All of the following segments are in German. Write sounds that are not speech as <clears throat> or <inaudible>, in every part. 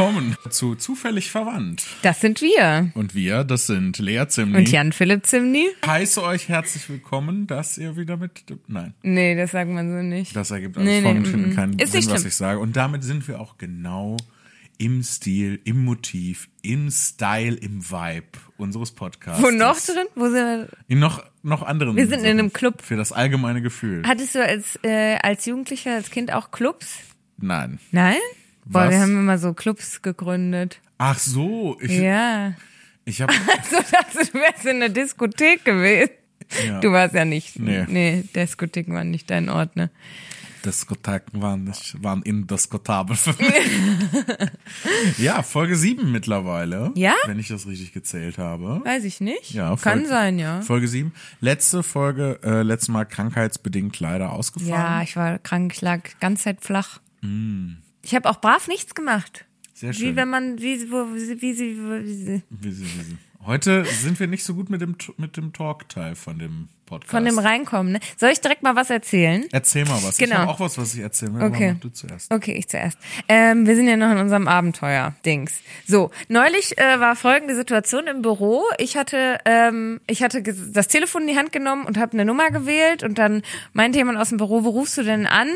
Willkommen zu Zufällig Verwandt. Das sind wir. Und wir, das sind Lea Zimni. Und Jan-Philipp Zimni. Heiße euch herzlich willkommen, dass ihr wieder mit. Nein. Nee, das sagt man so nicht. Das ergibt alles Nee, nee, mm, keinen Ist Sinn, was schlimm. ich sage. Und damit sind wir auch genau im Stil, im Motiv, im Style, im Vibe unseres Podcasts. Wo noch drin? Wo sind wir? In noch, noch anderen. Wir sind in einem Club. Für das allgemeine Gefühl. Hattest du als, äh, als Jugendlicher, als Kind auch Clubs? Nein. Nein? Boah, Was? wir haben immer so Clubs gegründet. Ach so, ich, Ja. ich habe So dachte du wärst in der Diskothek gewesen. Ja. Du warst ja nicht. Nee. Nee, Diskotheken waren nicht dein Ort, ne? Diskotheken waren nicht, waren indiskutabel für mich. <laughs> ja, Folge 7 mittlerweile. Ja? Wenn ich das richtig gezählt habe. Weiß ich nicht. Ja, Kann Folge- sein, ja. Folge 7. Letzte Folge, äh, letztes Mal krankheitsbedingt leider Ja, ausgefallen. ich war krank, ich lag ganz Zeit flach. Ich habe auch brav nichts gemacht. Sehr Wie schön. wenn man, wie, wo, wie, sie- wie, sie- wie, sie- Wie sie- wie sie- Heute sind wir nicht so gut mit dem, mit dem Talk-Teil von dem Podcast. von dem Reinkommen. Ne? Soll ich direkt mal was erzählen? Erzähl mal was. Ich Genau. habe auch was, was ich erzählen will. Okay. Du zuerst. Okay, ich zuerst. Ähm, wir sind ja noch in unserem Abenteuer-Dings. So, neulich äh, war folgende Situation im Büro. Ich hatte, ähm, ich hatte das Telefon in die Hand genommen und habe eine Nummer gewählt und dann meinte jemand aus dem Büro, wo rufst du denn an?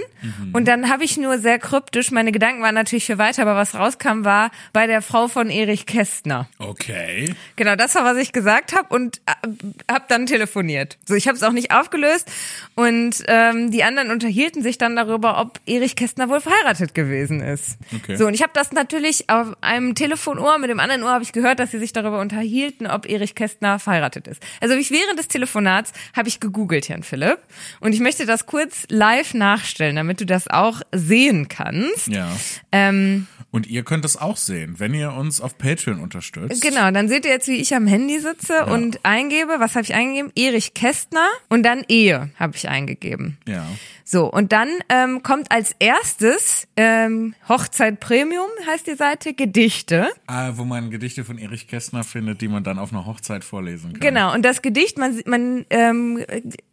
Und dann habe ich nur sehr kryptisch, meine Gedanken waren natürlich für weiter, aber was rauskam war bei der Frau von Erich Kästner. Okay. Genau, das war, was ich gesagt habe und äh, habe dann telefoniert. So, ich habe es auch nicht aufgelöst und ähm, die anderen unterhielten sich dann darüber, ob Erich Kästner wohl verheiratet gewesen ist. Okay. So, und ich habe das natürlich auf einem Telefonohr, mit dem anderen Ohr habe ich gehört, dass sie sich darüber unterhielten, ob Erich Kästner verheiratet ist. Also ich während des Telefonats habe ich gegoogelt, Herrn Philipp, und ich möchte das kurz live nachstellen, damit du das auch sehen kannst. Ja. Ähm, Und ihr könnt es auch sehen, wenn ihr uns auf Patreon unterstützt. Genau, dann seht ihr jetzt, wie ich am Handy sitze und eingebe, was habe ich eingegeben? Erich Kästner und dann Ehe habe ich eingegeben. Ja. So, und dann ähm, kommt als erstes ähm, Hochzeit Premium, heißt die Seite, Gedichte. Ah, wo man Gedichte von Erich Kästner findet, die man dann auf einer Hochzeit vorlesen kann. Genau, und das Gedicht, man, sieht- man ähm,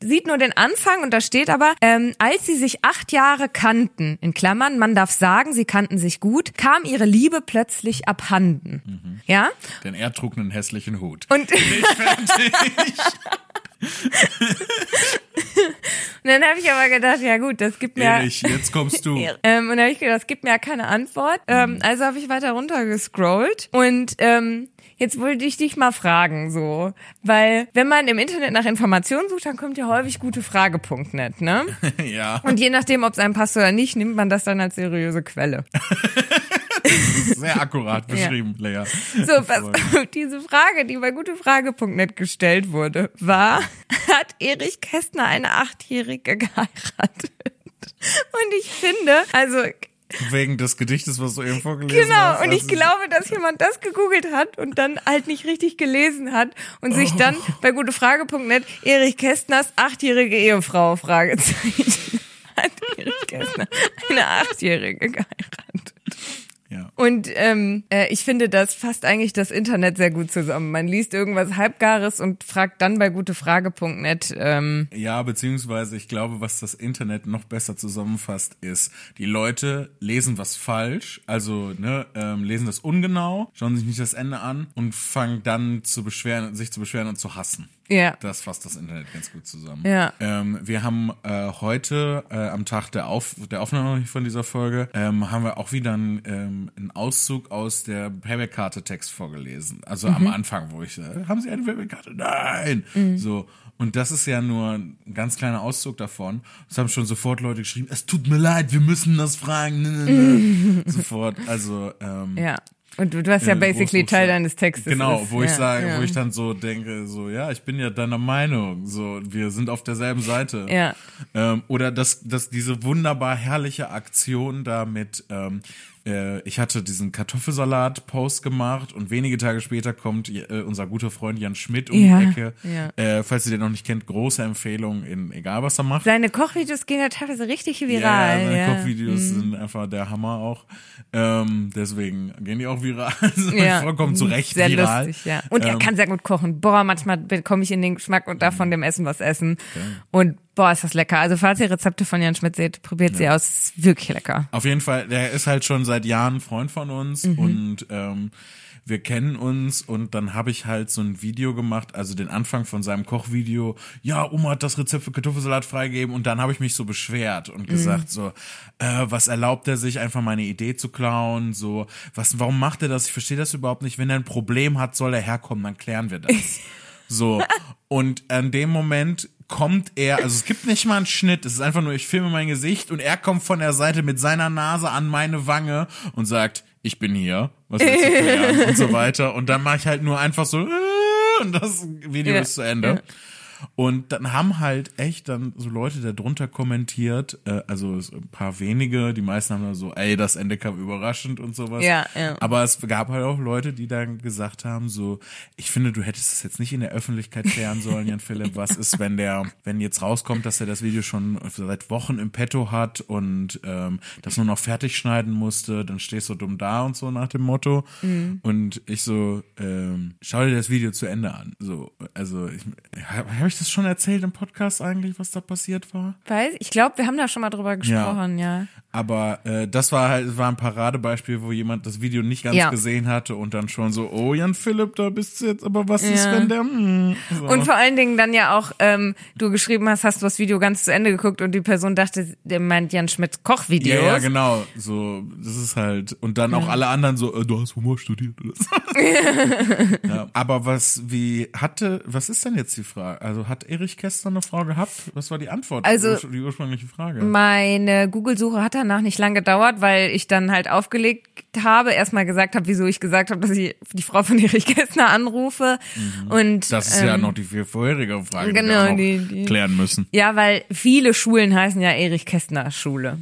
sieht nur den Anfang und da steht aber, ähm, als sie sich acht Jahre kannten, in Klammern, man darf sagen, sie kannten sich gut, kam ihre Liebe plötzlich abhanden. Ja? Denn er trug einen hässlichen Hut. Und Nicht fertig. <laughs> Und dann habe ich aber gedacht, ja gut, das gibt mir. Erich, jetzt kommst du. <laughs> Ähm, und dann habe ich gedacht, das gibt mir ja keine Antwort. Ähm, also habe ich weiter runtergescrollt und ähm, jetzt wollte ich dich mal fragen, so, weil wenn man im Internet nach Informationen sucht, dann kommt ja häufig gutefrage.net, ne? <laughs> ja. Und je nachdem, ob es einem passt oder nicht, nimmt man das dann als seriöse Quelle. <laughs> <laughs> Sehr akkurat beschrieben, Lea. So, pass auf, diese Frage, die bei gutefrage.net gestellt wurde, war, <laughs> hat Erich Kästner eine Achtjährige geheiratet? Und ich finde, also Wegen des Gedichtes, was du eben vorgelesen Genau, hast. und ich also- glaube, dass jemand das gegoogelt hat und dann halt nicht richtig gelesen hat und sich dann Oh. bei gutefrage.net Erich Kästners achtjährige Ehefrau Fragezeichen <laughs> hat Erich Kästner eine achtjährige geheiratet. Ja. Und ähm, äh, ich finde, das fasst eigentlich das Internet sehr gut zusammen. Man liest irgendwas Halbgares und fragt dann bei gutefrage.net. Ähm, Ja, beziehungsweise ich glaube, was das Internet noch besser zusammenfasst, ist, die Leute lesen was falsch, also ne, ähm, lesen das ungenau, schauen sich nicht das Ende an und fangen dann zu beschweren, sich zu beschweren und zu hassen. Ja. Das fasst das Internet ganz gut zusammen. Ja. Ähm, wir haben äh, heute äh, am Tag der, Auf der Aufnahme von dieser Folge ähm, haben wir auch wieder einen, ähm, einen Auszug aus der Payback-Karte-Text vorgelesen. Also am Anfang, wo ich äh, haben Sie eine Payback-Karte? Nein. So. Und das ist ja nur ein ganz kleiner Auszug davon. Es haben schon sofort Leute geschrieben, es tut mir leid, wir müssen das fragen. Ne, ne, ne. <laughs> sofort. Also ähm, Ja. Und du, du hast ja basically Teil deines Textes. Genau, ist. wo ich ja, sage, ja. wo ich dann so denke, so ja, ich bin ja deiner Meinung, so wir sind auf derselben Seite. Ja. Ähm, oder dass dass diese wunderbar herrliche Aktion da mit ähm, äh, ich hatte diesen Kartoffelsalat-Post gemacht und wenige Tage später kommt äh, unser guter Freund Jan Schmidt um Ja, die Ecke. ja. Äh, falls ihr den noch nicht kennt, große Empfehlung in egal was er macht. Seine Kochvideos gehen ja teilweise richtig viral. ja, seine ja. Mhm. Kochvideos sind einfach der Hammer auch. Ähm, deswegen gehen die auch viral. <laughs> Ja. Vollkommen zu Recht Sehr viral. lustig, ja. Und er Ähm, kann sehr gut kochen. Boah, manchmal bekomme ich in den Geschmack und darf von dem Essen was essen. Und boah, ist das lecker. Also falls ihr Rezepte von Jan Schmidt seht, probiert sie aus. Ist wirklich lecker. Auf jeden Fall, der ist halt schon seit Jahren Freund von uns Mhm. und ähm, wir kennen uns und dann habe ich halt so ein Video gemacht, also den Anfang von seinem Kochvideo. Ja, Oma hat das Rezept für Kartoffelsalat freigegeben und dann habe ich mich so beschwert und gesagt so, äh, was erlaubt er sich einfach meine Idee zu klauen? So, was, warum macht er das? Ich verstehe das überhaupt nicht. Wenn er ein Problem hat, soll er herkommen, dann klären wir das. <laughs> So. Und an dem Moment kommt er, also es gibt nicht mal einen Schnitt, es ist einfach nur, ich filme mein Gesicht und er kommt von der Seite mit seiner Nase an meine Wange und sagt, ich bin hier, was willst du klären <laughs> und so weiter. Und dann mache ich halt nur einfach so äh, und das Video Ja. ist zu Ende. Und dann haben halt echt dann so Leute darunter kommentiert, äh, also so ein paar wenige, die meisten haben dann so, ey, das Ende kam überraschend und sowas. Ja, ja. Aber es gab halt auch Leute, die dann gesagt haben, so, ich finde, du hättest es jetzt nicht in der Öffentlichkeit klären sollen, Jan Philipp. Was ist, wenn der, wenn jetzt rauskommt, dass er das Video schon seit Wochen im Petto hat und ähm, das nur noch fertig schneiden musste, dann stehst du dumm da und so nach dem Motto. Mhm. Und ich so, ähm, schau dir das Video zu Ende an. So, also ich, habe hab ich das schon erzählt im Podcast eigentlich, was da passiert war? Weiß, ich glaube, wir haben da schon mal drüber gesprochen, ja. Aber äh, das war halt, war ein Paradebeispiel, wo jemand das Video nicht ganz Ja. gesehen hatte und dann schon so, oh Jan Philipp, da bist du jetzt, aber was ist, Ja. wenn der. Hm, so. Und vor allen Dingen dann ja auch, ähm, du geschrieben hast, hast du das Video ganz zu Ende geguckt und die Person dachte, der meint Jan Schmidt Kochvideos. ja, ja, genau. So, das ist halt. Und dann auch alle anderen so, äh, du hast Humor studiert oder so. <laughs> ja, aber was, wie hatte, was ist denn jetzt die Frage? Also hat Erich Kästner eine Frau gehabt? Was war die Antwort? Also- die ursprüngliche Frage. Meine Google-Suche hat danach nicht lang gedauert, weil ich dann halt aufgelegt habe, erstmal gesagt habe, wieso ich gesagt habe, dass ich die Frau von <laughs> Erich Kästner anrufe. Und Mhm. Das ist ja ähm, noch die viel vorherige Frage, die genau, wir auch noch die- die- klären müssen. ja, weil viele Schulen heißen ja Erich Kästner Schule.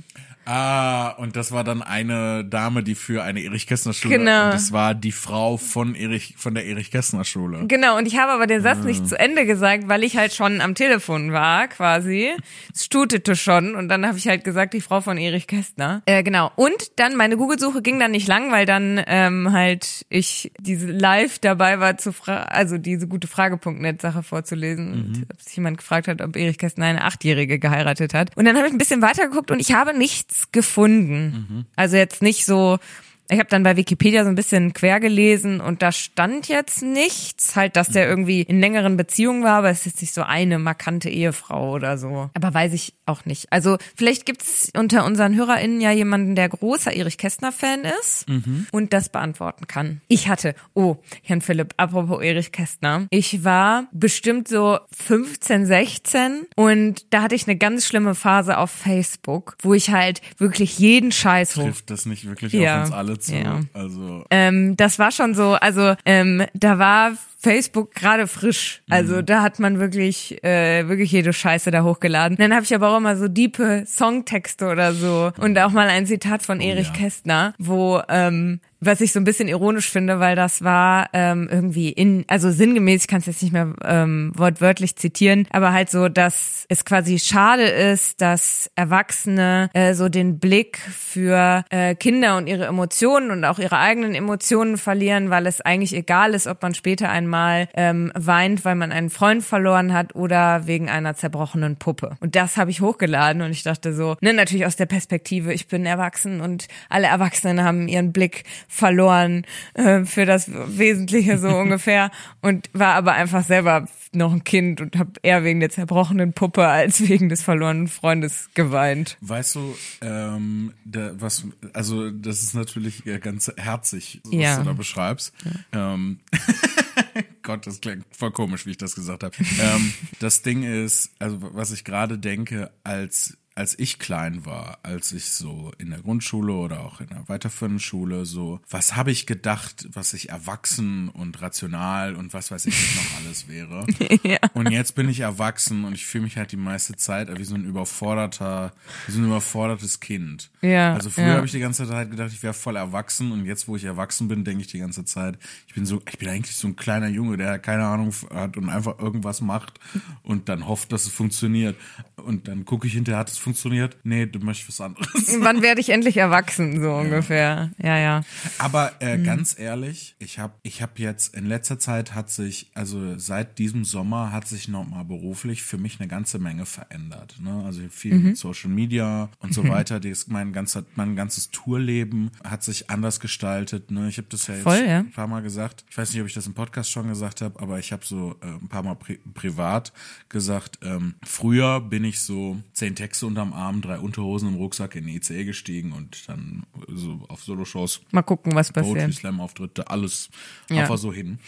Ah, und das war dann eine Dame, die für eine Erich Kästner Schule. Genau. Und das war die Frau von Erich, von der Erich Kästner Schule. Genau, und ich habe aber den Satz Ah. nicht zu Ende gesagt, weil ich halt schon am Telefon war, quasi. Es stutete schon und dann habe ich halt gesagt, die Frau von Erich Kästner. Äh, genau. Und dann, meine Google-Suche ging dann nicht lang, weil dann ähm, halt ich diese live dabei war, zu fra also diese gute Frage.net-Sache vorzulesen. Mhm. Und ob sich jemand gefragt hat, ob Erich Kästner eine Achtjährige geheiratet hat. Und dann habe ich ein bisschen weitergeguckt und ich habe nichts gefunden. Mhm. Also jetzt nicht so ich habe dann bei Wikipedia so ein bisschen quer gelesen und da stand jetzt nichts, halt, dass der irgendwie in längeren Beziehungen war, aber es ist jetzt nicht so eine markante Ehefrau oder so. Aber weiß ich auch nicht. Also vielleicht gibt's unter unseren HörerInnen ja jemanden, der großer Erich Kästner-Fan ist und das beantworten kann. Ich hatte, oh, Herrn Philipp, apropos Erich Kästner, ich war bestimmt so 15, 16 und da hatte ich eine ganz schlimme Phase auf Facebook, wo ich halt wirklich jeden Scheiß Trifft das nicht wirklich Ja. auf uns alle zu? Ja. Also, ähm, das war schon so, also ähm, da war Facebook gerade frisch. Also Mhm. da hat man wirklich, äh, wirklich jede Scheiße da hochgeladen. Dann habe ich aber auch immer so diepe Songtexte oder so und auch mal ein Zitat von Erich Oh ja. Kästner, wo ähm, was ich so ein bisschen ironisch finde, weil das war ähm, irgendwie in, also sinngemäß, ich kann es jetzt nicht mehr ähm, wortwörtlich zitieren, aber halt so, dass es quasi schade ist, dass Erwachsene äh, so den Blick für äh, Kinder und ihre Emotionen und auch ihre eigenen Emotionen verlieren, weil es eigentlich egal ist, ob man später einmal ähm, weint, weil man einen Freund verloren hat oder wegen einer zerbrochenen Puppe. Und das habe ich hochgeladen und ich dachte so, ne, natürlich aus der Perspektive, ich bin erwachsen und alle Erwachsenen haben ihren Blick verloren äh, für das Wesentliche so <laughs> ungefähr und war aber einfach selber noch ein Kind und habe eher wegen der zerbrochenen Puppe als wegen des verlorenen Freundes geweint. weißt du, ähm, da, was, also das ist natürlich ganz herzig, was Ja. du da beschreibst. Ähm, <laughs> Gott, das klingt voll komisch, wie ich das gesagt habe. ähm, das Ding ist, also was ich gerade denke, als als ich klein war, als ich so in der Grundschule oder auch in der weiterführenden Schule so, was habe ich gedacht, was ich erwachsen und rational und was weiß ich noch alles wäre. <laughs> Und jetzt bin ich erwachsen und ich fühle mich halt die meiste Zeit wie so ein überforderter, wie so ein überfordertes Kind. Ja, Also früher ja. habe ich die ganze Zeit gedacht, ich wäre voll erwachsen und jetzt, wo ich erwachsen bin, denke ich die ganze Zeit, ich bin so, ich bin eigentlich so ein kleiner Junge, der keine Ahnung hat und einfach irgendwas macht und dann hofft, dass es funktioniert. Und dann gucke ich hinterher, hat es funktioniert funktioniert. Nee, du möchtest was anderes. <laughs> Wann werde ich endlich erwachsen, so ungefähr. Ja, ja. Aber äh, ganz ehrlich, ich habe ich hab jetzt in letzter Zeit hat sich, also seit diesem Sommer hat sich nochmal beruflich für mich eine ganze Menge verändert. Ne? Also viel mit Social Media und so <laughs> weiter. Das, mein, ganzer, mein ganzes Tourleben hat sich anders gestaltet. Ne? Ich habe das ja jetzt Voll, ja. ein paar Mal gesagt. Ich weiß nicht, ob ich das im Podcast schon gesagt habe, aber ich habe so äh, ein paar Mal pri privat gesagt, ähm, früher bin ich so zehn Texte unterm Arm, drei Unterhosen im Rucksack in die ICE gestiegen und dann so auf Soloshows Mal gucken, was Poetry passiert. Slam Auftritte, alles Ja. einfach so hin.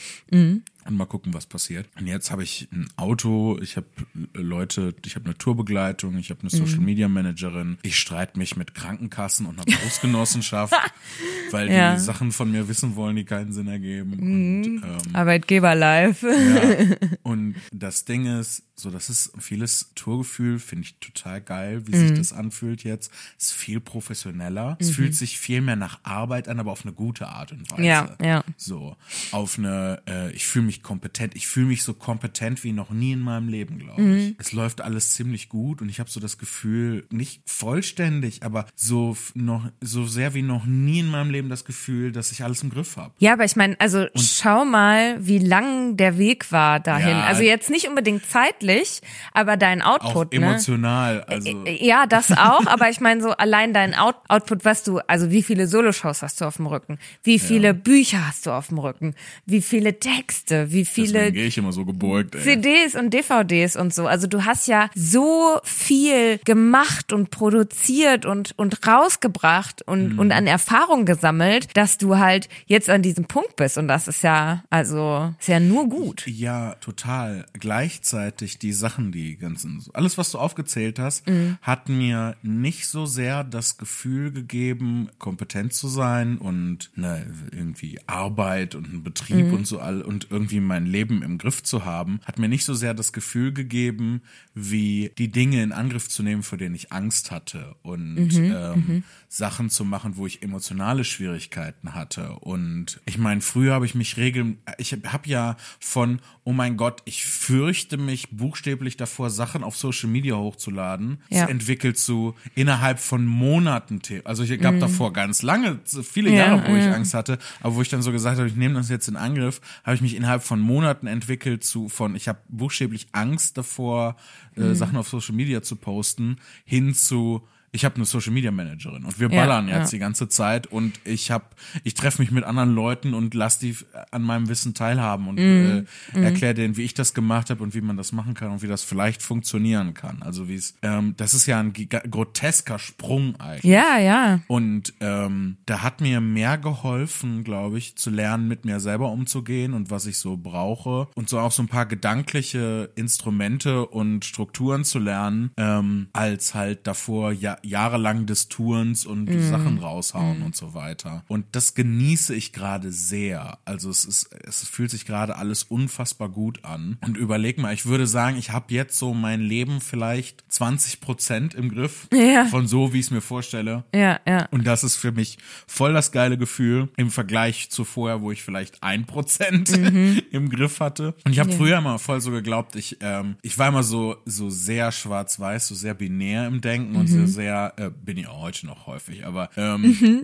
Und mal gucken, was passiert. Und jetzt habe ich ein Auto, ich habe Leute, ich habe eine Tourbegleitung, ich habe eine Social Media Managerin, ich streite mich mit Krankenkassen und einer Berufsgenossenschaft, <laughs> weil Ja. die Sachen von mir wissen wollen, die keinen Sinn ergeben. Und, ähm, Arbeitgeber live. ja. <laughs> Und das Ding ist, so, das ist vieles Tourgefühl, finde ich total geil, wie Mhm. sich das anfühlt jetzt. Ist viel professioneller. Es fühlt sich viel mehr nach Arbeit an, aber auf eine gute Art und Weise. Ja, ja. So, auf eine, äh, ich fühle mich kompetent. Ich fühle mich so kompetent wie noch nie in meinem Leben, glaube Mhm. ich. Es läuft alles ziemlich gut und ich habe so das Gefühl, nicht vollständig, aber so noch so sehr wie noch nie in meinem Leben das Gefühl, dass ich alles im Griff habe. Ja, aber ich meine, also schau mal, wie lang der Weg war dahin. Ja. Also jetzt nicht unbedingt zeitlich, aber dein Auch Output, ne? emotional, also Ja, das auch, aber ich meine so allein dein Out Output, was du, also wie viele Soloshows hast du auf dem Rücken? Wie viele Bücher hast du auf dem Rücken? Wie viele Texte? Wie viele so gebeugt. CDs und DVDs und so. Also du hast ja so viel gemacht und produziert und, und rausgebracht und, und an Erfahrung gesammelt, dass du halt jetzt an diesem Punkt bist. Und das ist ja, also, ist ja nur gut. Ja, total. Gleichzeitig die Sachen, die ganzen, alles, was du aufgezählt hast, Mhm. hat mir nicht so sehr das Gefühl gegeben, kompetent zu sein und ne, irgendwie Arbeit und einen Betrieb Mhm. und so all und irgendwie mein Leben im Griff zu haben, hat mir nicht so sehr das Gefühl gegeben, wie die Dinge in Angriff zu nehmen, vor denen ich Angst hatte und Mhm, ähm, Sachen zu machen, wo ich emotionale Schwierigkeiten hatte. Und ich meine, früher habe ich mich regeln, ich habe ja von, oh mein Gott, ich fürchte mich buchstäblich davor, Sachen auf Social Media hochzuladen, Ja. entwickelt zu innerhalb von Monaten. Also ich gab davor ganz lange, viele Mhm. Ja, Jahre, wo ich ja. Angst hatte, aber wo ich dann so gesagt habe, ich nehme das jetzt in Angriff, habe ich mich innerhalb von Monaten entwickelt zu von, ich habe buchstäblich Angst davor, Mhm. äh, Sachen auf Social Media zu posten, hin zu ich habe eine Social Media Managerin und wir Ja, ballern jetzt ja. die ganze Zeit und ich habe ich treffe mich mit anderen Leuten und lass die an meinem Wissen teilhaben und Mhm. äh, erkläre denen, wie ich das gemacht habe und wie man das machen kann und wie das vielleicht funktionieren kann. Also wie es ähm, das ist ja ein grotesker Sprung eigentlich. Ja, ja. Und ähm, da hat mir mehr geholfen, glaube ich, zu lernen, mit mir selber umzugehen und was ich so brauche. Und so auch so ein paar gedankliche Instrumente und Strukturen zu lernen, ähm, als halt davor ja, jahrelang des Tourens und Sachen raushauen und so weiter. Und das genieße ich gerade sehr. Also es ist, es fühlt sich gerade alles unfassbar gut an. Und überleg mal, ich würde sagen, ich habe jetzt so mein Leben vielleicht 20 Prozent im Griff Ja. von so, wie ich es mir vorstelle. Ja, ja. Und das ist für mich voll das geile Gefühl im Vergleich zu vorher, wo ich vielleicht ein Prozent <laughs> im Griff hatte. Und ich habe früher immer voll so geglaubt, ich, ähm, ich war immer so, so sehr schwarz-weiß, so sehr binär im Denken und so sehr, äh, bin ich auch heute noch häufig, aber ähm, <laughs>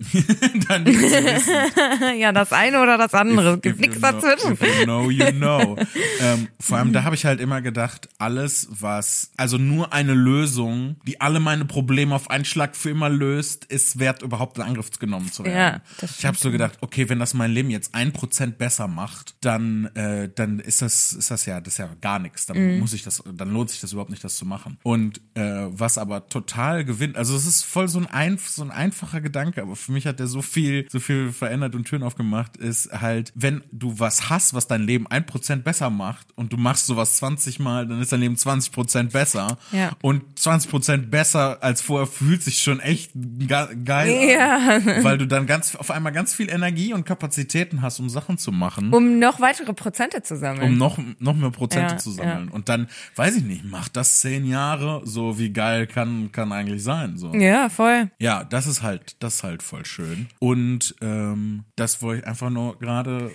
dann so wissen, <laughs> Ja, das eine oder das andere. Es gibt nichts know- dazwischen. If you know, you know. <laughs> ähm, vor allem, da habe ich halt immer gedacht, alles, was, also nur eine Lösung, die alle meine Probleme auf einen Schlag für immer löst, ist wert, überhaupt in Angriff genommen zu werden. Ja, ich habe so gedacht, okay, wenn das mein Leben jetzt ein Prozent besser macht, dann, äh, dann ist das, ist das ja, das ist ja gar nichts. Dann Mhm. muss ich das, dann lohnt sich das überhaupt nicht, das zu machen. Und äh, was aber total gewinnt, also es ist voll so ein, ein so ein einfacher Gedanke, aber für mich hat der so viel, so viel verändert und Türen aufgemacht, ist halt, wenn du was hast, was dein Leben ein Prozent besser macht und du machst sowas 20 Mal, dann ist dein Leben 20 Prozent besser. Ja. Und 20 Prozent besser als vorher fühlt sich schon echt ge geil Ja. an. <laughs> Weil du dann ganz, auf einmal ganz viel Energie und Kapazitäten hast, um Sachen zu machen. Um noch weitere Prozente zu sammeln. um noch, noch mehr Prozente Ja, zu sammeln. Und dann, weiß ich nicht, macht das zehn Jahre, so wie geil kann, kann eigentlich sein. Sein. So. Ja, voll. Ja, das ist halt, das ist halt voll schön. Und ähm, das wollte ich einfach nur gerade,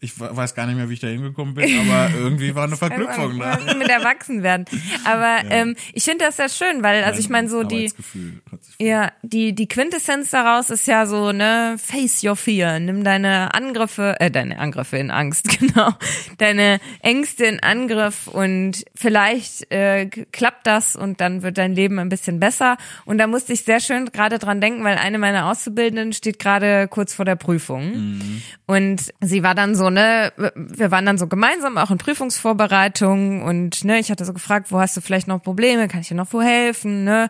ich weiß gar nicht mehr, wie ich da hingekommen bin, <laughs> aber irgendwie war eine Verknüpfung da. <laughs> Mit Erwachsenwerden. Aber ähm, ich finde das sehr schön, weil, also ich meine, so die, ja, die, die Quintessenz daraus ist ja so, ne, face your fear, nimm deine Angriffe, äh, deine Angriffe in Angst, <laughs> genau, deine Ängste in Angriff und vielleicht äh, klappt das und dann wird dein Leben ein bisschen besser. Und da musste ich sehr schön gerade dran denken, weil eine meiner Auszubildenden steht gerade kurz vor der Prüfung. Und sie war dann so, ne, wir waren dann so gemeinsam auch in Prüfungsvorbereitung und ne, ich hatte so gefragt, wo hast du vielleicht noch Probleme, kann ich dir noch wo helfen, ne?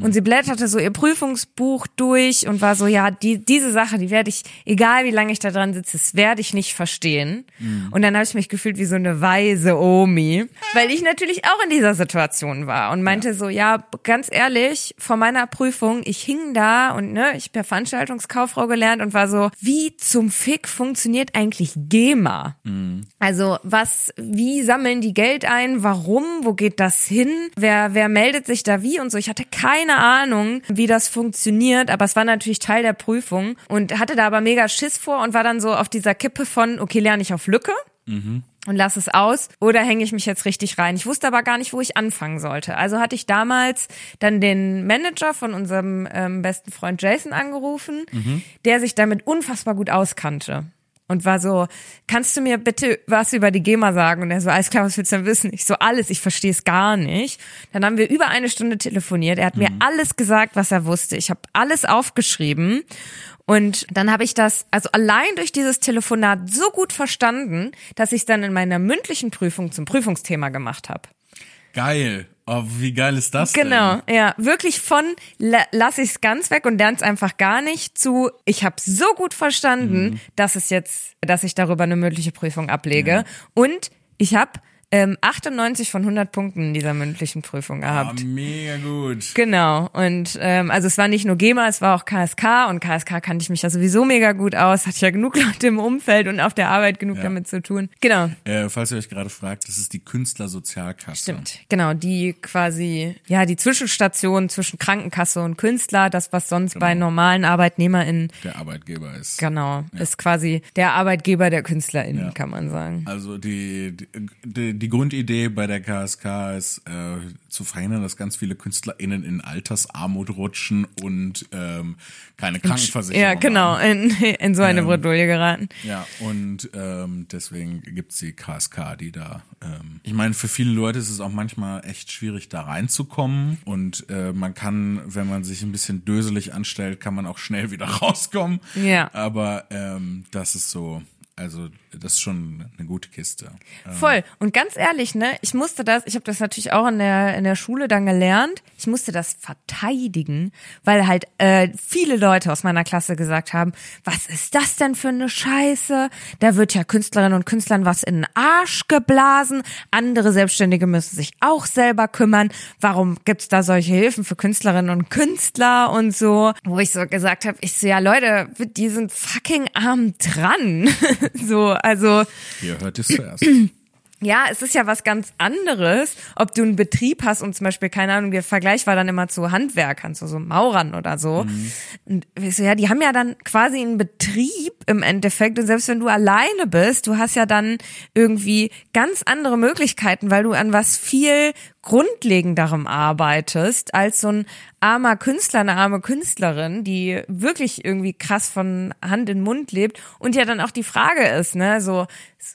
Und sie blätterte so ihr Prüfungsbuch durch und war so, ja, die, diese Sache, die werde ich, egal wie lange ich da dran sitze, das werde ich nicht verstehen. Und dann habe ich mich gefühlt wie so eine weise Omi, weil ich natürlich auch in dieser Situation war und meinte so, ja, ganz ehrlich, vor meiner Prüfung, ich hing da und ne, ich habe Veranstaltungskauffrau gelernt und war so, wie zum Fick funktioniert eigentlich GEMA? Also was, wie sammeln die Geld ein? Warum? Wo geht das hin? Wer, wer meldet sich da wie und so? Ich hatte keine Ahnung, wie das funktioniert, aber es war natürlich Teil der Prüfung und hatte da aber mega Schiss vor und war dann so auf dieser Kippe von, okay, lerne ich auf Lücke und lass es aus oder hänge ich mich jetzt richtig rein. Ich wusste aber gar nicht, wo ich anfangen sollte. Also hatte ich damals dann den Manager von unserem ähm, besten Freund Jason angerufen, der sich damit unfassbar gut auskannte. Und war so, kannst du mir bitte was über die GEMA sagen? Und er so, alles klar, was willst du denn wissen? Ich so, alles, ich verstehe es gar nicht. Dann haben wir über eine Stunde telefoniert. Er hat mir alles gesagt, was er wusste. Ich habe alles aufgeschrieben. Und dann habe ich das, also allein durch dieses Telefonat so gut verstanden, dass ich es dann in meiner mündlichen Prüfung zum Prüfungsthema gemacht habe. Geil. Oh, wie geil ist das Genau, denn? ja, wirklich von la lass ich es ganz weg und lern's einfach gar nicht zu ich habe so gut verstanden, dass es jetzt, dass ich darüber eine mündliche Prüfung ablege. Und ich habe ähm, 98 von 100 Punkten in dieser mündlichen Prüfung Ah, gehabt. mega gut. Genau. Und ähm, also es war nicht nur GEMA, es war auch KSK und KSK kannte ich mich ja sowieso mega gut aus, hatte ja genug <laughs> Leute im Umfeld und auf der Arbeit genug Ja. damit zu tun. Genau. Äh, falls ihr euch gerade fragt, das ist die Künstlersozialkasse. Stimmt, genau, die quasi, ja, die Zwischenstation zwischen Krankenkasse und Künstler, das, was sonst bei normalen ArbeitnehmerInnen, Der Arbeitgeber ist. genau, ist quasi der Arbeitgeber der KünstlerInnen, Ja. kann man sagen. Also die, die, die Grundidee bei der KSK ist äh, zu verhindern, dass ganz viele KünstlerInnen in Altersarmut rutschen und ähm, keine Krankenversicherung Ja, genau, haben. in, in so eine Ähm, Bredouille geraten. Ja, und ähm, deswegen gibt's die KSK, die da. Ähm, ich meine, für viele Leute ist es auch manchmal echt schwierig, da reinzukommen. Und äh, man kann, wenn man sich ein bisschen döselig anstellt, kann man auch schnell wieder <laughs> rauskommen. Ja. Aber ähm, das ist so, also das ist schon eine gute Kiste. Ähm, Voll. Und ganz ehrlich, ne, ich musste das, ich habe das natürlich auch in der in der Schule dann gelernt. Ich musste das verteidigen, weil halt äh, viele Leute aus meiner Klasse gesagt haben, was ist das denn für eine Scheiße? Da wird ja Künstlerinnen und Künstlern was in den Arsch geblasen. Andere Selbstständige müssen sich auch selber kümmern. Warum gibt's da solche Hilfen für Künstlerinnen und Künstler und so? Wo ich so gesagt habe, ich so, ja Leute, die sind fucking arm dran. <laughs> <laughs> so, also Ihr hört es zuerst. <clears throat> ja, es ist ja was ganz anderes, ob du einen Betrieb hast und zum Beispiel, keine Ahnung, der Vergleich war dann immer zu Handwerkern, zu so Maurern oder so. Und ich so, ja, die haben ja dann quasi einen Betrieb im Endeffekt und selbst wenn du alleine bist, du hast ja dann irgendwie ganz andere Möglichkeiten, weil du an was viel grundlegenderem arbeitest als so ein armer Künstler, eine arme Künstlerin, die wirklich irgendwie krass von Hand in Mund lebt und ja dann auch die Frage ist, ne, so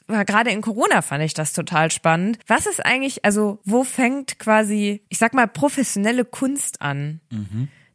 gerade in Corona fand ich das total spannend. Was ist eigentlich, also wo fängt quasi, ich sag mal professionelle Kunst an?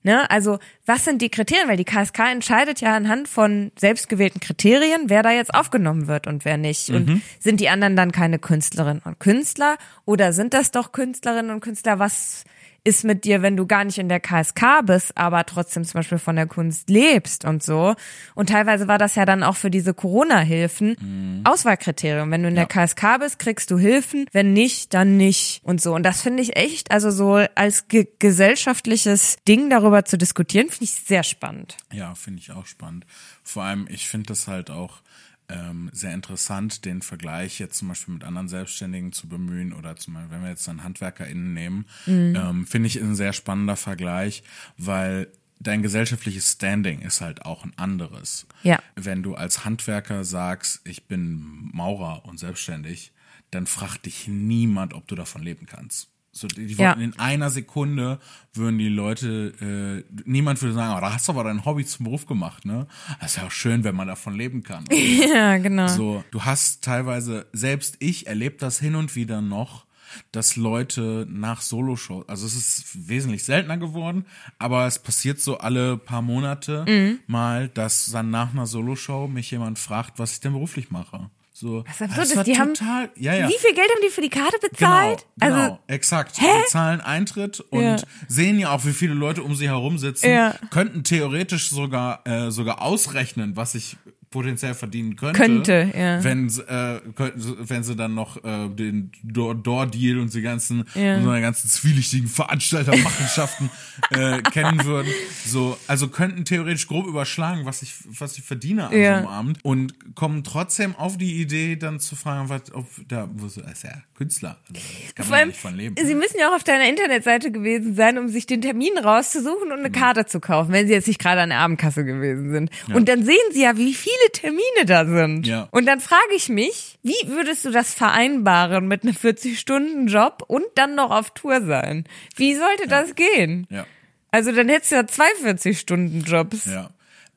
Ne? Also, was sind die Kriterien? Weil die KSK entscheidet ja anhand von selbstgewählten Kriterien, wer da jetzt aufgenommen wird und wer nicht. Und sind die anderen dann keine Künstlerinnen und Künstler? Oder sind das doch Künstlerinnen und Künstler? Was ist mit dir, wenn du gar nicht in der KSK bist, aber trotzdem zum Beispiel von der Kunst lebst und so. Und teilweise war das ja dann auch für diese Corona-Hilfen Auswahlkriterium. Wenn du in der KSK bist, kriegst du Hilfen, wenn nicht, dann nicht und so. Und das finde ich echt, also so als ge gesellschaftliches Ding darüber zu diskutieren, finde ich sehr spannend. Ja, finde ich auch spannend. Vor allem, ich finde das halt auch ähm, sehr interessant, den Vergleich jetzt zum Beispiel mit anderen Selbstständigen zu bemühen oder zum Beispiel, wenn wir jetzt dann HandwerkerInnen nehmen, ähm, finde ich ein sehr spannender Vergleich, weil dein gesellschaftliches Standing ist halt auch ein anderes. Ja. Wenn du als Handwerker sagst, ich bin Maurer und selbstständig, dann fragt dich niemand, ob du davon leben kannst. So, die, die Ja. in einer Sekunde würden die Leute, äh, niemand würde sagen, oh, da hast du aber dein Hobby zum Beruf gemacht, ne? Das ist ja auch schön, wenn man davon leben kann. <laughs> Ja, genau. So, du hast teilweise, selbst ich erlebe das hin und wieder noch, dass Leute nach Soloshows, also es ist wesentlich seltener geworden, aber es passiert so alle paar Monate Mhm. mal, dass dann nach einer Soloshow mich jemand fragt, was ich denn beruflich mache. So, Was absurd das ist, die haben- total, ja, ja. Wie viel Geld haben die für die Karte bezahlt? Genau, genau, Also, exakt. Die zahlen Eintritt und Ja. sehen ja auch, wie viele Leute um sie herum sitzen, Ja. könnten theoretisch sogar äh, sogar ausrechnen, was ich potenziell verdienen könnte, Könnte, ja. wenn sie, äh, wenn sie dann noch äh, den Door- Door-Deal und die ganzen Ja. und so eine ganzen zwielichtigen Veranstaltermachenschaften <laughs> äh, kennen würden. So, also könnten theoretisch grob überschlagen, was ich was ich verdiene an Ja. so einem Abend und kommen trotzdem auf die Idee, dann zu fragen, was ob da wo so, ist ja Künstler, also, das kann Vor man ja allem, nicht von leben. Sie müssen ja auch auf deiner Internetseite gewesen sein, um sich den Termin rauszusuchen und eine Karte zu kaufen, wenn Sie jetzt nicht gerade an der Abendkasse gewesen sind. Und dann sehen Sie ja, wie viele Termine da sind. Ja. Und dann frage ich mich, wie würdest du das vereinbaren mit einem 40-Stunden-Job und dann noch auf Tour sein? Wie sollte das gehen? Ja. Also dann hättest du ja zwei 40-Stunden-Jobs. Ja.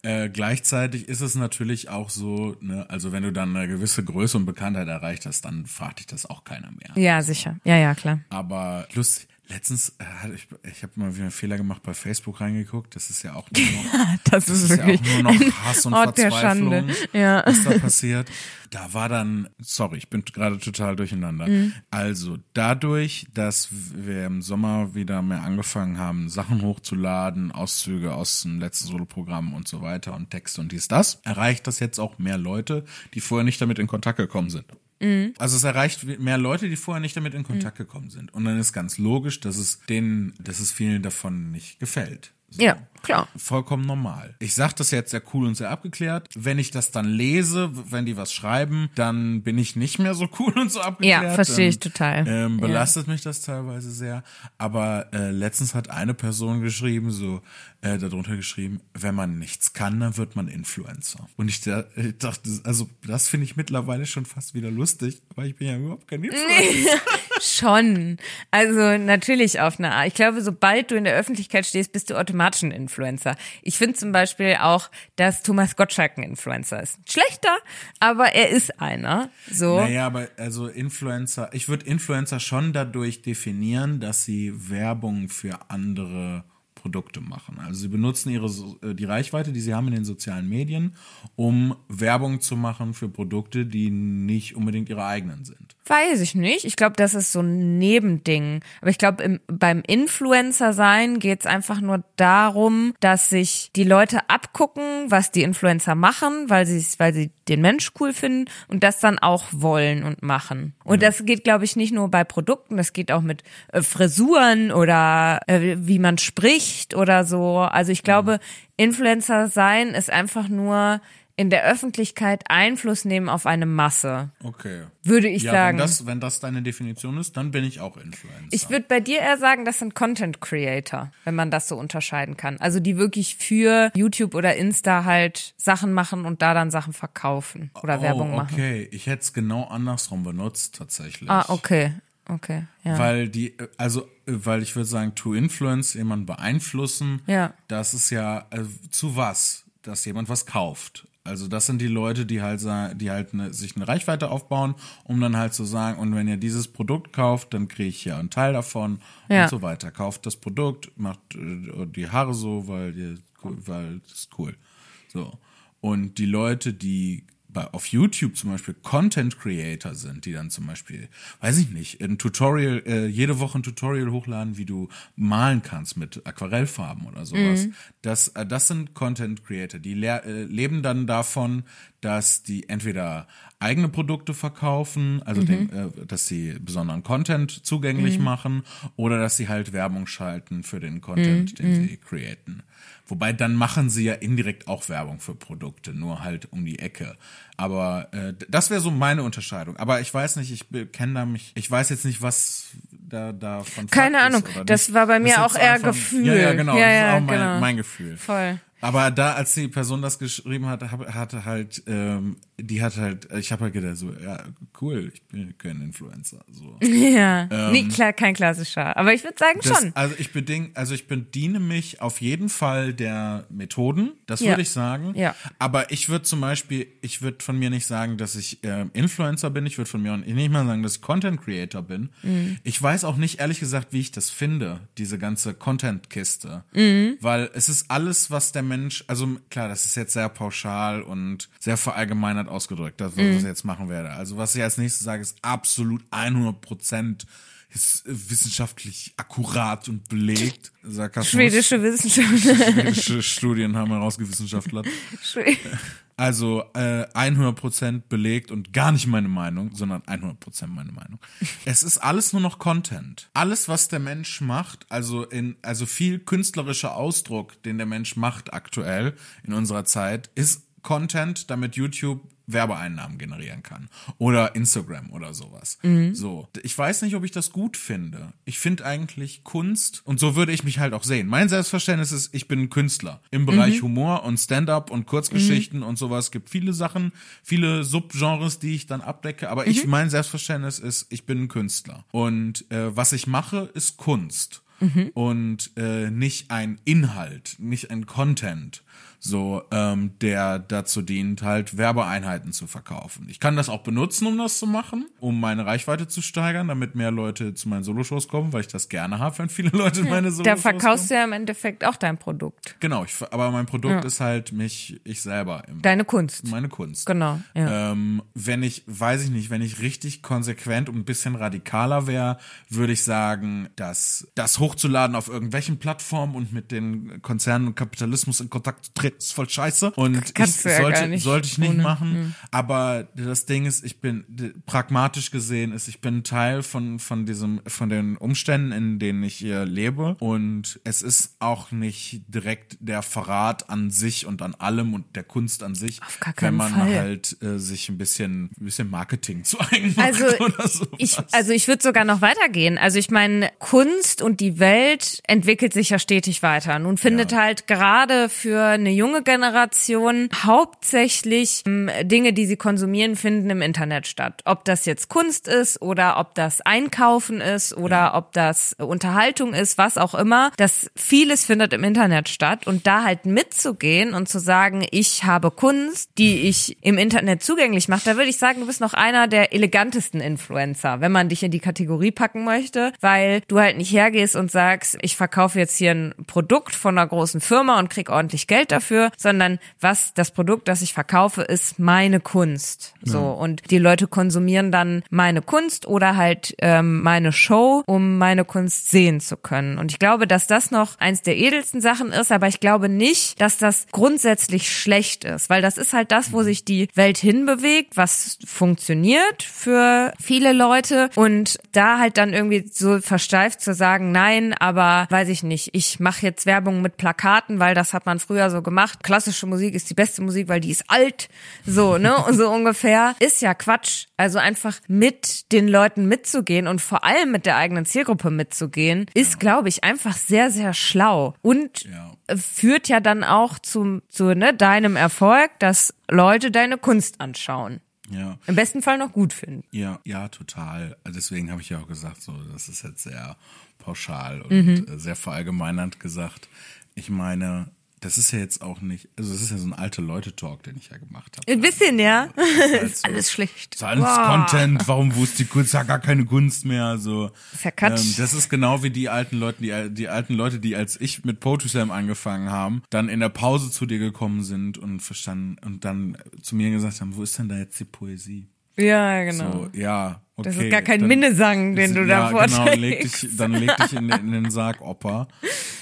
Äh, gleichzeitig ist es natürlich auch so, ne, also wenn du dann eine gewisse Größe und Bekanntheit erreicht hast, dann fragt dich das auch keiner mehr. Ja, sicher. Ja, ja, klar. Aber lustig, letztens äh, ich, ich habe mal wieder einen Fehler gemacht bei Facebook reingeguckt. Das ist ja auch <laughs> nur noch, Das ist das ist ja wirklich auch nur noch Hass und Ort Verzweiflung. Ja. was da passiert. Da war dann, sorry, ich bin gerade total durcheinander. Mhm. Also dadurch, dass wir im Sommer wieder mehr angefangen haben, Sachen hochzuladen, Auszüge aus dem letzten Soloprogramm und so weiter und Texte und dies, das, erreicht das jetzt auch mehr Leute, die vorher nicht damit in Kontakt gekommen sind. Also es erreicht mehr Leute, die vorher nicht damit in Kontakt gekommen sind. Und dann ist ganz logisch, dass es denen, dass es vielen davon nicht gefällt. Ja, klar. Vollkommen normal. Ich sage das jetzt sehr cool und sehr abgeklärt. Wenn ich das dann lese, wenn die was schreiben, dann bin ich nicht mehr so <laughs> cool und so abgeklärt. Ja, verstehe ich Dann, total. Ähm, belastet mich das teilweise sehr. Aber äh, letztens hat eine Person geschrieben, so äh, darunter geschrieben, wenn man nichts kann, dann wird man Influencer. Und ich, da, ich dachte, also das finde ich mittlerweile schon fast wieder lustig, weil ich bin ja überhaupt kein <laughs> Influencer. Schon. Also natürlich auf eine Art. Ich glaube, sobald du in der Öffentlichkeit stehst, bist du automatisch ein Influencer. Ich finde zum Beispiel auch, dass Thomas Gottschalk ein Influencer ist. Schlechter, aber er ist einer. So. Naja, aber also Influencer, ich würde Influencer schon dadurch definieren, dass sie Werbung für andere Produkte machen. Also sie benutzen ihre äh, die Reichweite, die sie haben in den sozialen Medien, um Werbung zu machen für Produkte, die nicht unbedingt ihre eigenen sind. Weiß ich nicht. Ich glaube, das ist so ein Nebending. Aber ich glaube, im- beim Influencer sein geht es einfach nur darum, dass sich die Leute abgucken, was die Influencer machen, weil sie weil sie den Mensch cool finden und das dann auch wollen und machen. Und das geht, glaube ich, nicht nur bei Produkten, das geht auch mit äh, Frisuren oder äh, wie man spricht oder so. Also ich glaube, Influencer sein ist einfach nur in der Öffentlichkeit Einfluss nehmen auf eine Masse, Okay. würde ich ja, sagen. wenn das, wenn das deine Definition ist, dann bin ich auch Influencer. Ich würde bei dir eher sagen, das sind Content Creator, wenn man das so unterscheiden kann. Also die wirklich für YouTube oder Insta halt Sachen machen und da dann Sachen verkaufen oder Werbung oh, machen. okay. Ich hätte es genau andersrum benutzt, tatsächlich. Ah, okay. Okay. Ja. Weil die, also, weil ich würde sagen, to influence, jemanden beeinflussen, Ja. das ist ja, äh, zu was? Dass jemand was kauft. Also das sind die Leute, die halt die halt eine, sich eine Reichweite aufbauen, um dann halt zu sagen, und wenn ihr dieses Produkt kauft, dann kriege ich ja einen Teil davon Ja. und so weiter. Kauft das Produkt, macht äh, die Haare so, weil ihr, weil das ist cool. So. Und die Leute, die bei, auf YouTube zum Beispiel Content Creator sind, die dann zum Beispiel, weiß ich nicht, ein Tutorial, äh, jede Woche ein Tutorial hochladen, wie du malen kannst mit Aquarellfarben oder sowas. Das, äh, das sind Content Creator, die le äh, leben dann davon, dass die entweder eigene Produkte verkaufen, also Mhm. den, äh, dass sie besonderen Content zugänglich machen oder dass sie halt Werbung schalten für den Content, Mhm. den sie createn. Wobei dann machen sie ja indirekt auch Werbung für Produkte, nur halt um die Ecke. Aber äh, das wäre so meine Unterscheidung. Aber ich weiß nicht, ich kenne da mich, ich weiß jetzt nicht, was da da von Keine Ahnung, das war bei mir auch eher Gefühl. Ja, ja, genau, Ja, das ist ja, auch mein, genau. mein Gefühl. Voll. Aber da, als die Person das geschrieben hatte, hab- hatte halt, ähm, die hat halt, ich habe halt gedacht, so, ja, cool, ich bin kein Influencer. So. <laughs> Ja, nee, klar, kein klassischer. Aber ich würde sagen Das, schon. also ich beding, also ich bediene mich auf jeden Fall der Methoden, das Ja. würde ich sagen. Ja. Aber ich würde zum Beispiel, ich würde von mir nicht sagen, dass ich ähm, Influencer bin. Ich würde von mir auch nicht mal sagen, dass ich Content Creator bin. Mhm. Ich weiß auch nicht ehrlich gesagt, wie ich das finde, diese ganze Content-Kiste, Mhm. weil es ist alles, was der Mensch, also klar, das ist jetzt sehr pauschal und sehr verallgemeinert ausgedrückt, das was Mhm. ich jetzt machen werde. Also was ich als nächstes sage, ist absolut 100 Prozent ist wissenschaftlich akkurat und belegt. Sarkasmus. Schwedische Wissenschaftler. Schwedische Studien haben herausgewissenschaftelt. Also äh, 100% belegt und gar nicht meine Meinung, sondern 100% meine Meinung. Es ist alles nur noch Content. Alles, was der Mensch macht, also in also viel künstlerischer Ausdruck, den der Mensch macht aktuell in unserer Zeit, ist Content, damit YouTube Werbeeinnahmen generieren kann oder Instagram oder sowas. So, ich weiß nicht, ob ich das gut finde. Ich finde eigentlich Kunst und so würde ich mich halt auch sehen. Mein Selbstverständnis ist, ich bin ein Künstler im Bereich Humor und Stand-up und Kurzgeschichten und sowas. Es gibt viele Sachen, viele Subgenres, die ich dann abdecke. Aber ich, mein Selbstverständnis ist, ich bin ein Künstler und äh, was ich mache, ist Kunst und äh, nicht ein Inhalt, nicht ein Content, so ähm, der dazu dient, halt Werbeeinheiten zu verkaufen. Ich kann das auch benutzen, um das zu machen, um meine Reichweite zu steigern, damit mehr Leute zu meinen Soloshows kommen, weil ich das gerne habe, wenn viele <laughs> Leute in meine Da Soloshows verkaufst kommen. du ja im Endeffekt auch dein Produkt. Genau, ich, aber mein Produkt ist halt mich, ich selber, im, Deine Kunst. meine Kunst. Genau. Ja. Ähm, wenn ich, weiß ich nicht, wenn ich richtig konsequent und ein bisschen radikaler wäre, würde ich sagen, dass das hochzuladen auf irgendwelchen Plattformen und mit den Konzernen und Kapitalismus in Kontakt zu treten, ist voll scheiße. Und Kannst ich ja sollte, nicht sollte ich nicht ohne. Machen. Aber das Ding ist, ich bin pragmatisch gesehen, ist, ich bin Teil von, von diesem, von den Umständen, in denen ich hier lebe. Und es ist auch nicht direkt der Verrat an sich und an allem und der Kunst an sich, wenn man Fall. halt äh, sich ein bisschen, ein bisschen Marketing zu eigen macht Also <laughs> oder so. ich, also ich würde sogar noch weitergehen. Also ich meine, Kunst und die Welt entwickelt sich ja stetig weiter. Nun findet Ja. halt gerade für eine junge Generation hauptsächlich ähm, Dinge, die sie konsumieren, finden im Internet statt. Ob das jetzt Kunst ist oder ob das Einkaufen ist oder ob das Unterhaltung ist, was auch immer. Das vieles findet im Internet statt und da halt mitzugehen und zu sagen, ich habe Kunst, die ich im Internet zugänglich mache, da würde ich sagen, du bist noch einer der elegantesten Influencer, wenn man dich in die Kategorie packen möchte, weil du halt nicht hergehst und sagst, ich verkaufe jetzt hier ein Produkt von einer großen Firma und krieg ordentlich Geld dafür, sondern was das Produkt, das ich verkaufe, ist meine Kunst. So und die Leute konsumieren dann meine Kunst oder halt ähm, meine Show, um meine Kunst sehen zu können. Und ich glaube, dass das noch eins der edelsten Sachen ist, aber ich glaube nicht, dass das grundsätzlich schlecht ist, weil das ist halt das, wo sich die Welt hinbewegt, was funktioniert für viele Leute und da halt dann irgendwie so versteift zu sagen, nein, aber weiß ich nicht, ich mache jetzt Werbung mit Plakaten, weil das hat man früher so gemacht. Klassische Musik ist die beste Musik, weil die ist alt, so, ne, <laughs> und so ungefähr, ist ja Quatsch. Also einfach mit den Leuten mitzugehen und vor allem mit der eigenen Zielgruppe mitzugehen, ist, glaube ich, einfach sehr, sehr schlau und Ja. führt ja dann auch zum, zu ne, deinem Erfolg, dass Leute deine Kunst anschauen. Ja. Im besten Fall noch gut finden. Ja, ja, total. Deswegen habe ich ja auch gesagt, so, das ist jetzt sehr pauschal und Mhm. sehr verallgemeinernd gesagt. Ich meine, das ist ja jetzt auch nicht, also das ist ja so ein alte Leute-Talk, den ich ja gemacht habe. Ein bisschen, ja. Halt <laughs> so, Alles schlecht. ist alles Wow. Content, warum wo ist die Kunst? Ja, gar keine Kunst mehr. So. Ist ja Quatsch. Ähm, das ist genau wie die alten Leute, die, die alten Leute, die als ich mit Poetry Slam angefangen haben, dann in der Pause zu dir gekommen sind und verstanden und dann zu mir gesagt haben, wo ist denn da jetzt die Poesie? Ja, genau. So, ja, Okay, das ist gar kein dann- Minnesang, den du da ja, genau, vorträgst. leg dich, dann leg dich in, den- in den Sarg, Opa.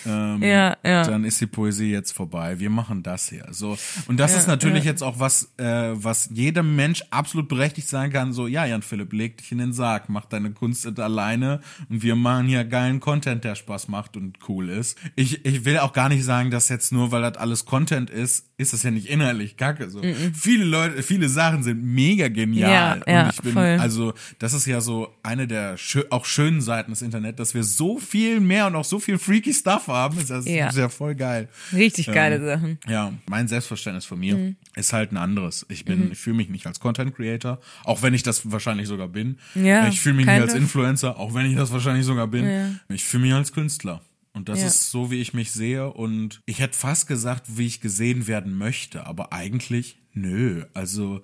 Ähm, Ja, ja. Dann ist die Poesie jetzt vorbei. Wir machen das hier. So und das Ja, ist natürlich ja. jetzt auch was, äh, was jedem Mensch absolut berechtigt sagen kann. So, ja, Jan Philipp, leg dich in den Sarg, mach deine Kunst alleine und wir machen hier geilen Content, der Spaß macht und cool ist. Ich, ich will auch gar nicht sagen, dass jetzt nur, weil das alles Content ist, ist das ja nicht inhaltlich kacke. So viele Leute, viele Sachen sind mega genial. Ja, ja, und ich bin voll. also das ist ja so eine der schö auch schönen Seiten des Internet, dass wir so viel mehr und auch so viel freaky Stuff haben. Das ist Ja. ist ja voll geil. Richtig geile Ähm, Sachen. Ja, mein Selbstverständnis von mir Mhm. ist halt ein anderes. Ich bin, ich fühle mich nicht als Content Creator, auch wenn ich das wahrscheinlich sogar bin. Ja, ich fühle mich nicht als. Influencer, auch wenn ich das wahrscheinlich sogar bin. Ja. Ich fühle mich als Künstler. Und das Ja. ist so, wie ich mich sehe. Und ich hätte fast gesagt, wie ich gesehen werden möchte, aber eigentlich nö. Also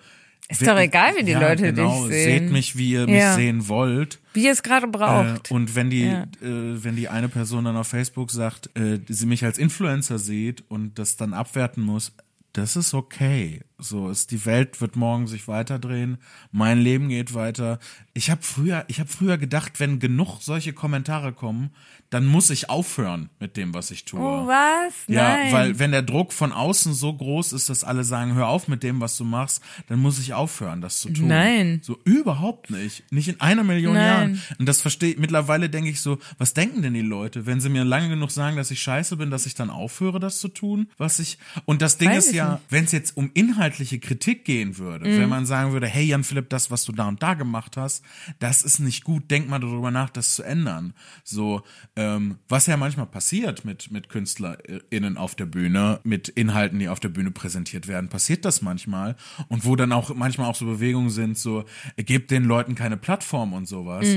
Ist doch egal, wie die ja, Leute genau, dich sehen. Seht mich, wie ihr mich Ja. sehen wollt. Wie ihr es gerade braucht. Äh, und wenn die, Ja. äh, wenn die eine Person dann auf Facebook sagt, äh, sie mich als Influencer sieht und das dann abwerten muss, das ist okay. So ist die Welt wird morgen sich weiterdrehen, mein Leben geht weiter. Ich habe früher, ich habe früher gedacht, wenn genug solche Kommentare kommen, dann muss ich aufhören mit dem, was ich tue. oh, was? Ja, Nein. weil wenn der Druck von außen so groß ist, dass alle sagen, hör auf mit dem, was du machst, dann muss ich aufhören, das zu tun. Nein. So überhaupt nicht. Nicht in einer Million Nein. Jahren. Und das verstehe ich, mittlerweile denke ich so, was denken denn die Leute, wenn sie mir lange genug sagen, dass ich scheiße bin, dass ich dann aufhöre, das zu tun, was ich, und das Ding Weiß ist ja, wenn es jetzt um inhaltliche Kritik gehen würde, Mhm. wenn man sagen würde, hey Jan Philipp, das, was du da und da gemacht hast, das ist nicht gut, denk mal darüber nach, das zu ändern. So, ähm, was ja manchmal passiert mit, mit KünstlerInnen auf der Bühne, mit Inhalten, die auf der Bühne präsentiert werden, passiert das manchmal. Und wo dann auch manchmal auch so Bewegungen sind, so, gebt den Leuten keine Plattform und sowas.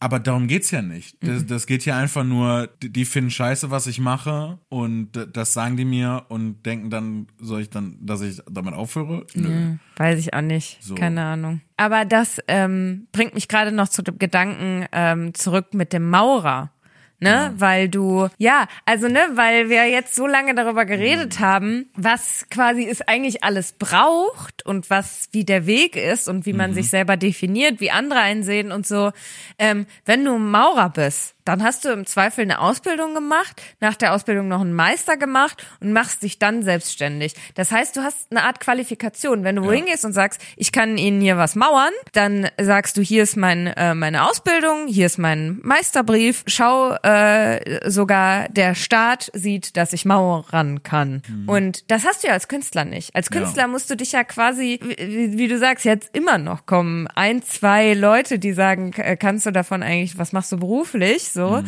Aber darum geht's ja nicht. Das, das geht ja einfach nur, die, die finden scheiße, was ich mache und d- das sagen die mir und denken dann, soll ich dann, dass ich damit aufhöre? Nö. Weiß ich auch nicht. So. Keine Ahnung. Aber das ähm, bringt mich gerade noch zu dem Gedanken ähm, zurück mit dem Maurer. Ne, weil du, ja, also ne, weil wir jetzt so lange darüber geredet haben, was quasi es eigentlich alles braucht und was wie der Weg ist und wie man sich selber definiert, wie andere einen sehen und so. Ähm, wenn du Maurer bist, dann hast du im Zweifel eine Ausbildung gemacht, nach der Ausbildung noch einen Meister gemacht und machst dich dann selbstständig. Das heißt, du hast eine Art Qualifikation. Wenn du wohin gehst und sagst, ich kann Ihnen hier was mauern, dann sagst du, hier ist mein, äh, meine Ausbildung, hier ist mein Meisterbrief. Schau, äh, sogar der Staat sieht, dass ich mauern kann. Und das hast du ja als Künstler nicht. Als Künstler musst du dich ja quasi, wie, wie du sagst, jetzt immer noch kommen. Ein, zwei Leute, die sagen, kannst du davon eigentlich, was machst du beruflich? So.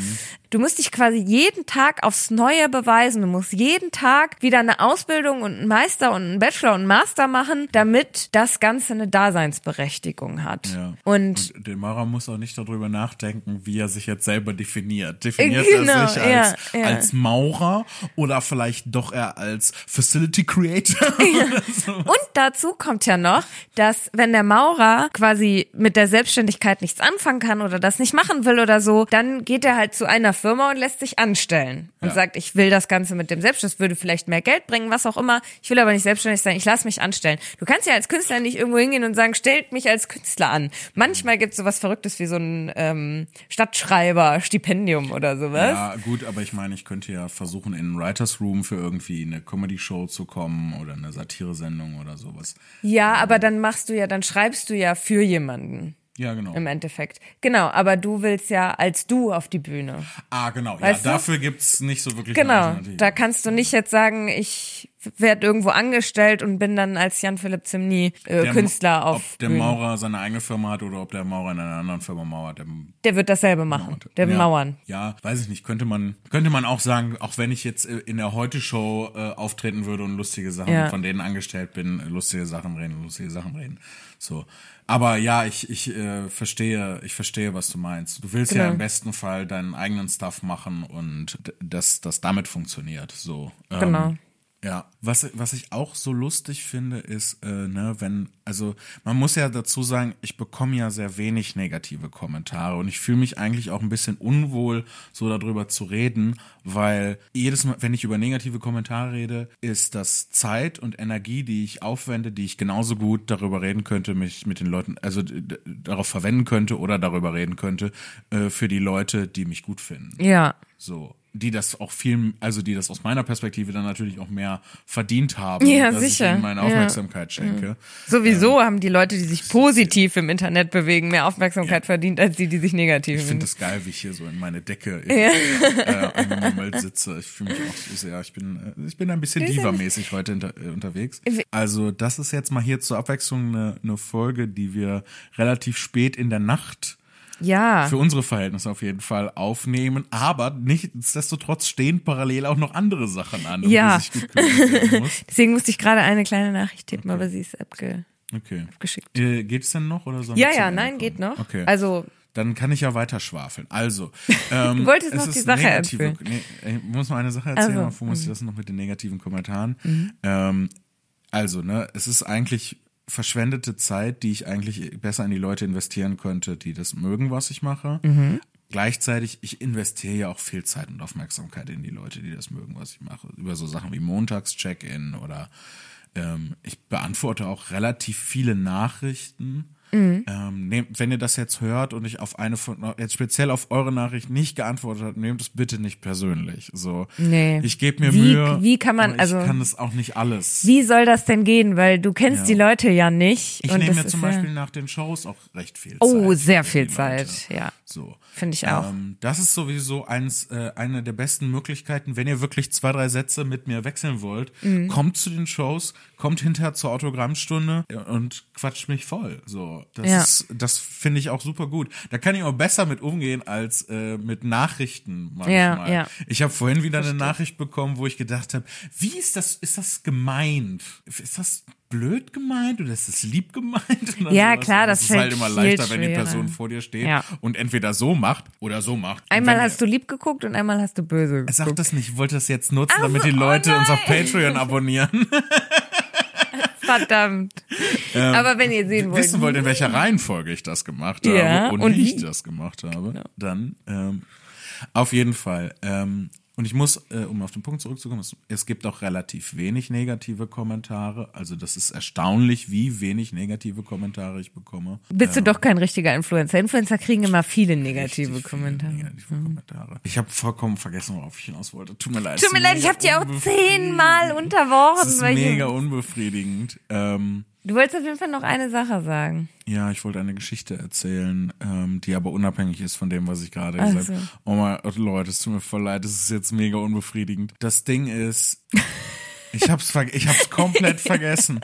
Du musst dich quasi jeden Tag aufs Neue beweisen. Du musst jeden Tag wieder eine Ausbildung und einen Meister und einen Bachelor und einen Master machen, damit das Ganze eine Daseinsberechtigung hat. Ja. Und Und der Maurer muss auch nicht darüber nachdenken, wie er sich jetzt selber definiert. <laughs> Definiert Genau, er sich als, ja, ja. als Maurer oder vielleicht doch eher als Facility Creator? <laughs> Und dazu kommt ja noch, dass wenn der Maurer quasi mit der Selbstständigkeit nichts anfangen kann oder das nicht machen will oder so, dann geht er halt zu einer Firma und lässt sich anstellen und Ja. sagt, ich will das Ganze mit dem Selbstständig, das würde vielleicht mehr Geld bringen, was auch immer. Ich will aber nicht selbstständig sein, ich lasse mich anstellen. Du kannst ja als Künstler nicht irgendwo hingehen und sagen, stellt mich als Künstler an. Manchmal gibt es sowas Verrücktes wie so ein ähm, Stadtschreiber-Stipendium oder sowas. Ja, gut, aber ich meine, ich könnte ja versuchen, in einen Writers Room für irgendwie eine Comedy-Show zu kommen oder eine Satire-Sendung oder sowas. ja, aber dann machst du ja, dann schreibst du ja für jemanden. Ja, genau. Im Endeffekt. Genau, aber du willst ja als du auf die Bühne. Ah, genau. Weißt du? ja, dafür gibt's nicht so wirklich eine Genau, da kannst du nicht jetzt sagen, ich werde irgendwo angestellt und bin dann als Jan-Philipp Zimny äh, Der- Künstler auf Ob der. Maurer seine eigene Firma hat oder ob der Maurer in einer anderen Firma mauert. Der Der wird dasselbe machen, der ja, Mauern. Ja, weiß ich nicht. Könnte man, könnte man auch sagen, auch wenn ich jetzt äh, in der Heute-Show äh, auftreten würde und lustige Sachen Ja. von denen angestellt bin, äh, lustige Sachen reden, lustige Sachen reden. So. Aber ja, ich, ich äh, verstehe, ich verstehe, was du meinst. Du willst ja Genau. im besten Fall deinen eigenen Stuff machen und dass das damit funktioniert. So. Ähm, Genau. Ja, was, was ich auch so lustig finde, ist, äh, ne, wenn, also man muss ja dazu sagen, ich bekomme ja sehr wenig negative Kommentare und ich fühle mich eigentlich auch ein bisschen unwohl, so darüber zu reden, weil jedes Mal, wenn ich über negative Kommentare rede, ist das Zeit und Energie, die ich aufwende, die ich genauso gut darüber reden könnte, mich mit den Leuten, also darauf verwenden könnte oder darüber reden könnte, äh, für die Leute, die mich gut finden. Ja. So die das auch viel, also die das aus meiner Perspektive dann natürlich auch mehr verdient haben, ja, dass sicher. ich ihnen meine Aufmerksamkeit ja. schenke. Sowieso ähm, haben die Leute, die sich positiv im Internet bewegen, mehr Aufmerksamkeit ja. verdient, als die, die sich negativ Ich finde es geil, wie ich hier so in meine Decke ja. äh, sitze. Ich fühle mich auch so sehr, ich bin, äh, ich bin ein bisschen diva-mäßig heute inter, äh, unterwegs. Also das ist jetzt mal hier zur Abwechslung eine, eine Folge, die wir relativ spät in der Nacht ja. für unsere Verhältnisse auf jeden Fall aufnehmen. Aber nichtsdestotrotz stehen parallel auch noch andere Sachen an, um ja. die sich gekümmert werden <laughs> muss. Deswegen musste ich gerade eine kleine Nachricht tippen, okay. aber sie ist abge okay. abgeschickt. Äh, geht es denn noch oder soll Ja, ja, nein, geht noch. Okay. Also dann kann ich ja weiter schwafeln. Also, <laughs> ähm, du wolltest noch die Sache negative, erzählen. Nee, ich muss mal eine Sache erzählen, also, bevor muss ich das noch mit den negativen Kommentaren. Mhm. Ähm, also, ne, es ist eigentlich verschwendete Zeit, die ich eigentlich besser in die Leute investieren könnte, die das mögen, was ich mache. Mhm. Gleichzeitig, ich investiere ja auch viel Zeit und Aufmerksamkeit in die Leute, die das mögen, was ich mache. Über so Sachen wie Montags-Check-In oder ähm, ich beantworte auch relativ viele Nachrichten Mhm. Ähm, nehmt, wenn ihr das jetzt hört und ich auf eine von, jetzt speziell auf eure Nachricht nicht geantwortet habe, nehmt es bitte nicht persönlich. So, nee. ich gebe mir wie, Mühe. Wie kann man, ich also. kann das auch nicht alles. Wie soll das denn gehen? Weil du kennst Ja. die Leute ja nicht. Ich nehme mir zum Beispiel Ja, nach den Shows auch recht viel Zeit. oh, sehr viel Zeit. Ja, So. finde ich auch. Ähm, das ist sowieso eins, äh, eine der besten Möglichkeiten, wenn ihr wirklich zwei, drei Sätze mit mir wechseln wollt, Mhm. kommt zu den Shows, kommt hinterher zur Autogrammstunde und quatscht mich voll. So, das Ja. ist, das finde ich auch super gut. Da kann ich auch besser mit umgehen als äh, mit Nachrichten manchmal. Ja, ja. Ich habe vorhin wieder eine Nachricht bekommen, wo ich gedacht habe, wie ist das, ist das gemeint? Ist das blöd gemeint oder ist das lieb gemeint? <laughs> Ja, sowas? klar, das ist halt fällt immer leichter, wenn die. Person vor dir steht Ja. und entweder so macht oder so macht. Einmal hast du lieb geguckt und einmal hast du böse geguckt. Sag das nicht, ich wollte das jetzt nutzen, Ach damit die oh Leute uns auf. Patreon abonnieren. <laughs> Verdammt. Aber wenn ihr sehen wollt. Ähm, Wissen wollt, in welcher Reihenfolge ich das gemacht habe Ja, und, und wie ich das gemacht habe, dann ähm, auf jeden Fall. Ähm, und ich muss, äh, um auf den Punkt zurückzukommen, es, es gibt auch relativ wenig negative Kommentare. Also das ist erstaunlich, wie wenig negative Kommentare ich bekomme. Bist du doch kein richtiger Influencer. Influencer kriegen immer viele negative viele Kommentare. Negative Kommentare. Ich habe vollkommen vergessen, worauf ich hinaus wollte. Tut mir leid. Tut mir leid, ich habe dir auch zehnmal unterworfen. Es ist mega unbefriedigend. Ähm, Du wolltest auf jeden Fall noch eine Sache sagen. Ja, ich wollte eine Geschichte erzählen, ähm, die aber unabhängig ist von dem, was ich gerade gesagt so. habe. Oh mein Gott, Leute, es tut mir voll leid, es ist jetzt mega unbefriedigend. Das Ding ist, <laughs> ich hab's, ver ich hab's komplett vergessen.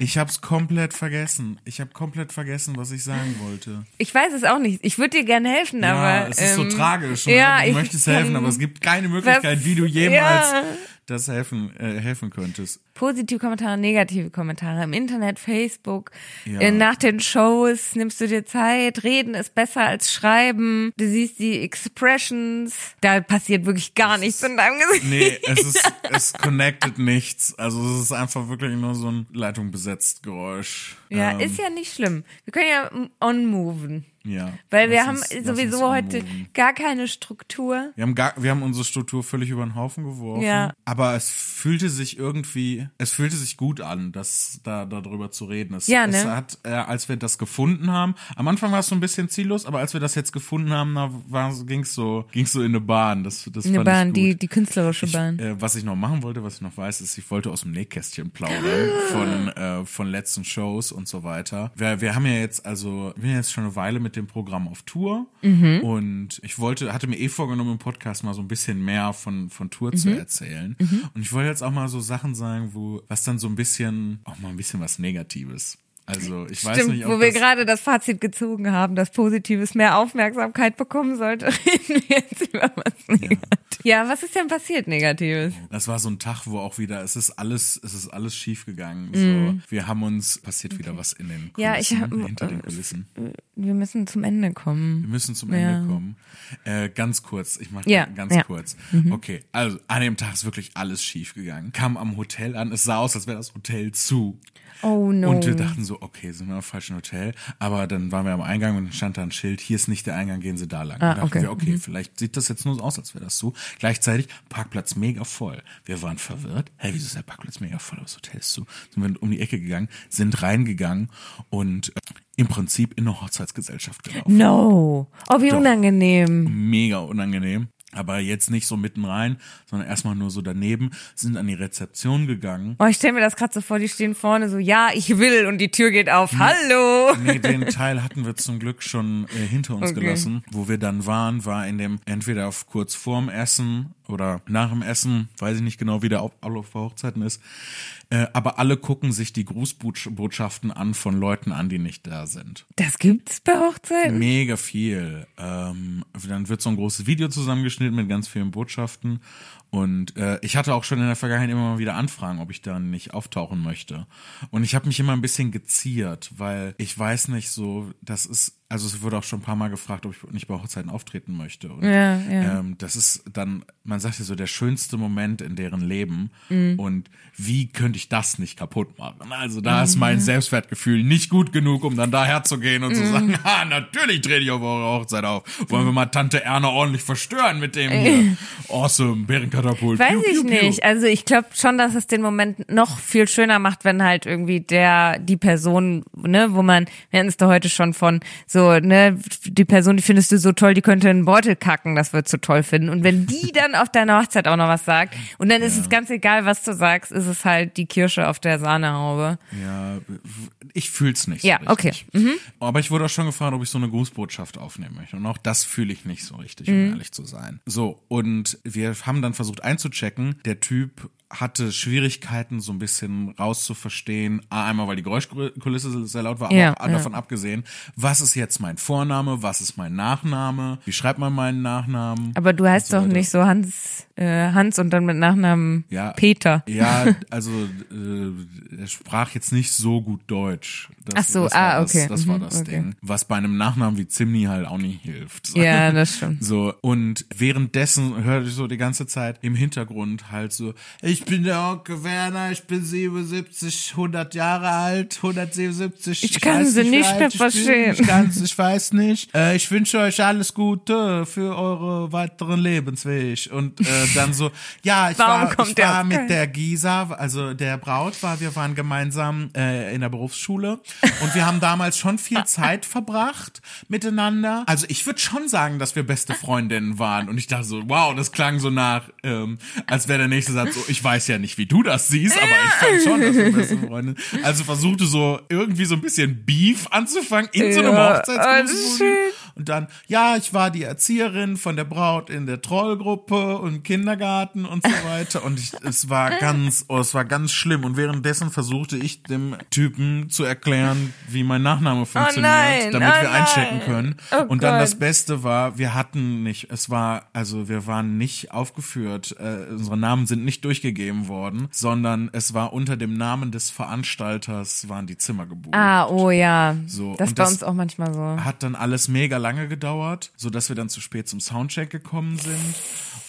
Ich hab's komplett vergessen. Ich hab komplett vergessen, was ich sagen wollte. Ich weiß es auch nicht. Ich würde dir gerne helfen, Ja, aber. es ist so ähm, tragisch. Ne? Ja, du ich möchtest helfen, aber es gibt keine Möglichkeit, Was- wie du jemals Ja. Das helfen, äh, helfen könntest. Positive Kommentare, negative Kommentare im Internet, Facebook, Ja. äh, nach den Shows nimmst du dir Zeit, reden ist besser als schreiben, du siehst die Expressions, da passiert wirklich gar nichts in deinem Gesicht. Nee, es ist, <laughs> es connected nichts. Also es ist einfach wirklich nur so ein Leitung besetzt Geräusch. Ja, Ähm, ist ja nicht schlimm. Wir können ja on-moven. Ja. Weil wir haben uns- sowieso heute gar keine Struktur. Wir haben, gar, wir haben unsere Struktur völlig über den Haufen geworfen. Ja. Aber es fühlte sich irgendwie, es fühlte sich gut an, das da darüber zu reden. Es, Ja, ne? es hat, äh, als wir das gefunden haben, am Anfang war es so ein bisschen ziellos, aber als wir das jetzt gefunden haben, da war, ging's so, ging's so in eine Bahn. Das, das Eine Bahn, die, die künstlerische Ich, Bahn. äh, was ich noch machen wollte, was ich noch weiß, ist, ich wollte aus dem Nähkästchen plaudern von, <gasps> äh, von letzten Shows und so weiter. Wir, wir haben ja jetzt, also, wir sind jetzt schon eine Weile mit dem Programm auf Tour Mhm. und ich wollte, hatte mir eh vorgenommen, im Podcast mal so ein bisschen mehr von, von Tour zu Mhm. erzählen. Und ich wollte jetzt auch mal so Sachen sagen, wo, was dann so ein bisschen, auch mal ein bisschen was Negatives. Also ich weiß Stimmt, nicht, ob wo wir gerade das Fazit gezogen haben, dass Positives mehr Aufmerksamkeit bekommen sollte, <laughs> reden wir jetzt über was Negatives. Ja, was ist denn passiert Negatives? das war so ein Tag, wo auch wieder, es ist alles, es ist alles schief gegangen. So, wir haben uns, passiert wieder was in den Kulissen, Mhm. Ja, ich hab- hinter den Kulissen. Wir müssen zum Ende kommen. Wir müssen zum Ja. Ende kommen. Äh, ganz kurz, ich mache Ja, ganz ja. Mhm. kurz. Okay, also an dem Tag ist wirklich alles schief gegangen. Kam am Hotel an, es sah aus, als wäre das Hotel zu. Oh no. Und wir dachten so, okay, sind wir im falschen Hotel. Aber dann waren wir am Eingang und dann stand da ein Schild, hier ist nicht der Eingang, gehen Sie da lang. Ah, und dachten okay. wir, okay, vielleicht sieht das jetzt nur so aus, als wäre das so. Gleichzeitig Parkplatz mega voll. Wir waren verwirrt. Hey, wieso ist der Parkplatz mega voll, das Hotel ist zu? Sind wir um die Ecke gegangen, sind reingegangen und äh, im Prinzip in eine Hochzeitsgesellschaft gelaufen. no. Oh, wie Doch. unangenehm. Mega unangenehm. Aber jetzt nicht so mitten rein, sondern erstmal nur so daneben, sind an die Rezeption gegangen. Oh, ich stelle mir das gerade so vor, die stehen vorne so, ja, ich will und die Tür geht auf. Hallo. Nee, den Teil hatten wir zum Glück schon äh, hinter uns Okay. gelassen. Wo wir dann waren, war in dem entweder auf kurz vorm Essen oder nach dem Essen, weiß ich nicht genau, wie der Auf- Ablauf bei Hochzeiten ist. Äh, aber alle gucken sich die Grußbotschaften an von Leuten an, die nicht da sind. Das gibt's bei Hochzeiten? Mega viel. Ähm, dann wird so ein großes Video zusammengeschnitten mit ganz vielen Botschaften. Und äh, ich hatte auch schon in der Vergangenheit immer mal wieder Anfragen, ob ich da nicht auftauchen möchte. Und ich habe mich immer ein bisschen geziert, weil ich weiß nicht so, das ist, also es wurde auch schon ein paar Mal gefragt, ob ich nicht bei Hochzeiten auftreten möchte. Und, Ja, ja. Ähm, das ist dann, man sagt ja so, der schönste Moment in deren Leben. Mhm. Und wie könnte ich das nicht kaputt machen? Also da ist mein Selbstwertgefühl nicht gut genug, um dann daher zu gehen und Mhm. zu sagen, ha, <laughs> natürlich trete ich auf eure Hochzeit auf. Wollen wir mal Tante Erna ordentlich verstören mit dem hier. <laughs> Awesome, Bärenkatapult. Weiß Piu, ich piu, piu. nicht. Also ich glaube schon, dass es den Moment noch viel schöner macht, wenn halt irgendwie der, die Person, ne, wo man, wir hatten es da heute schon von, so, ne, die Person, die findest du so toll, die könnte einen Beutel kacken, das würdest du toll finden. Und wenn die dann auf deiner Hochzeit auch noch was sagt, und dann ist es ganz egal, was du sagst, ist es halt die Kirsche auf der Sahnehaube. Ja, ich fühl's nicht Ja, so richtig. okay. Mhm. Aber ich wurde auch schon gefragt, ob ich so eine Grußbotschaft aufnehmen möchte. Und auch das fühle ich nicht so richtig, Mhm. um ehrlich zu sein. So, und wir haben dann versucht einzuchecken. Der Typ hatte Schwierigkeiten, so ein bisschen rauszuverstehen. Einmal, weil die Geräuschkulisse sehr laut war, aber Ja, auch ja. davon abgesehen, was ist jetzt mein Vorname, was ist mein Nachname, wie schreibt man meinen Nachnamen? Aber du heißt so doch weiter. nicht so Hans, äh, Hans und dann mit Nachnamen Ja. Peter. Ja, <laughs> also äh, er sprach jetzt nicht so gut Deutsch. Das, Ach so, das war ah, das, okay. Das war Mhm, das okay. Ding. Was bei einem Nachnamen wie Zimni halt auch nicht hilft. Ja, <laughs> das stimmt. So, und währenddessen hörte ich so die ganze Zeit im Hintergrund halt so, ich bin der Onkel Werner, ich bin 77, 100 Jahre alt, 177. Ich kann weiß sie nicht alt mehr ich verstehen. Ich kann's, ich weiß nicht. Äh, ich wünsche euch alles Gute für eure weiteren Lebensweg. Und äh, dann so, ja, ich Warum war, ich war mit der Gisa, also der Braut war, wir waren gemeinsam äh, in der Berufsschule und wir haben damals schon viel <laughs> Zeit verbracht miteinander. Also ich würde schon sagen, dass wir beste Freundinnen waren und ich dachte so, wow, das klang so nach, ähm, als wäre der nächste Satz so, ich weiß ja nicht, wie du das siehst, aber ich fand schon, dass wir beste Freundinnen. Also versuchte so irgendwie so ein bisschen Beef anzufangen in so einem Ja, Hochzeitsgruß. Und dann, ja, ich war die Erzieherin von der Braut in der Trollgruppe und Kindergarten und so weiter. Und ich, es war ganz, oh, es war ganz schlimm. Und währenddessen versuchte ich dem Typen zu erklären, wie mein Nachname funktioniert, nein, damit oh wir nein. einchecken können. Oh und dann Gott. das Beste war, wir hatten nicht, es war, also wir waren nicht aufgeführt, äh, unsere Namen sind nicht durchgegeben worden, sondern es war unter dem Namen des Veranstalters waren die Zimmer gebucht. Ah, oh ja. So, das das- uns auch manchmal so. Hat dann alles mega lange gedauert, so dass wir dann zu spät zum Soundcheck gekommen sind.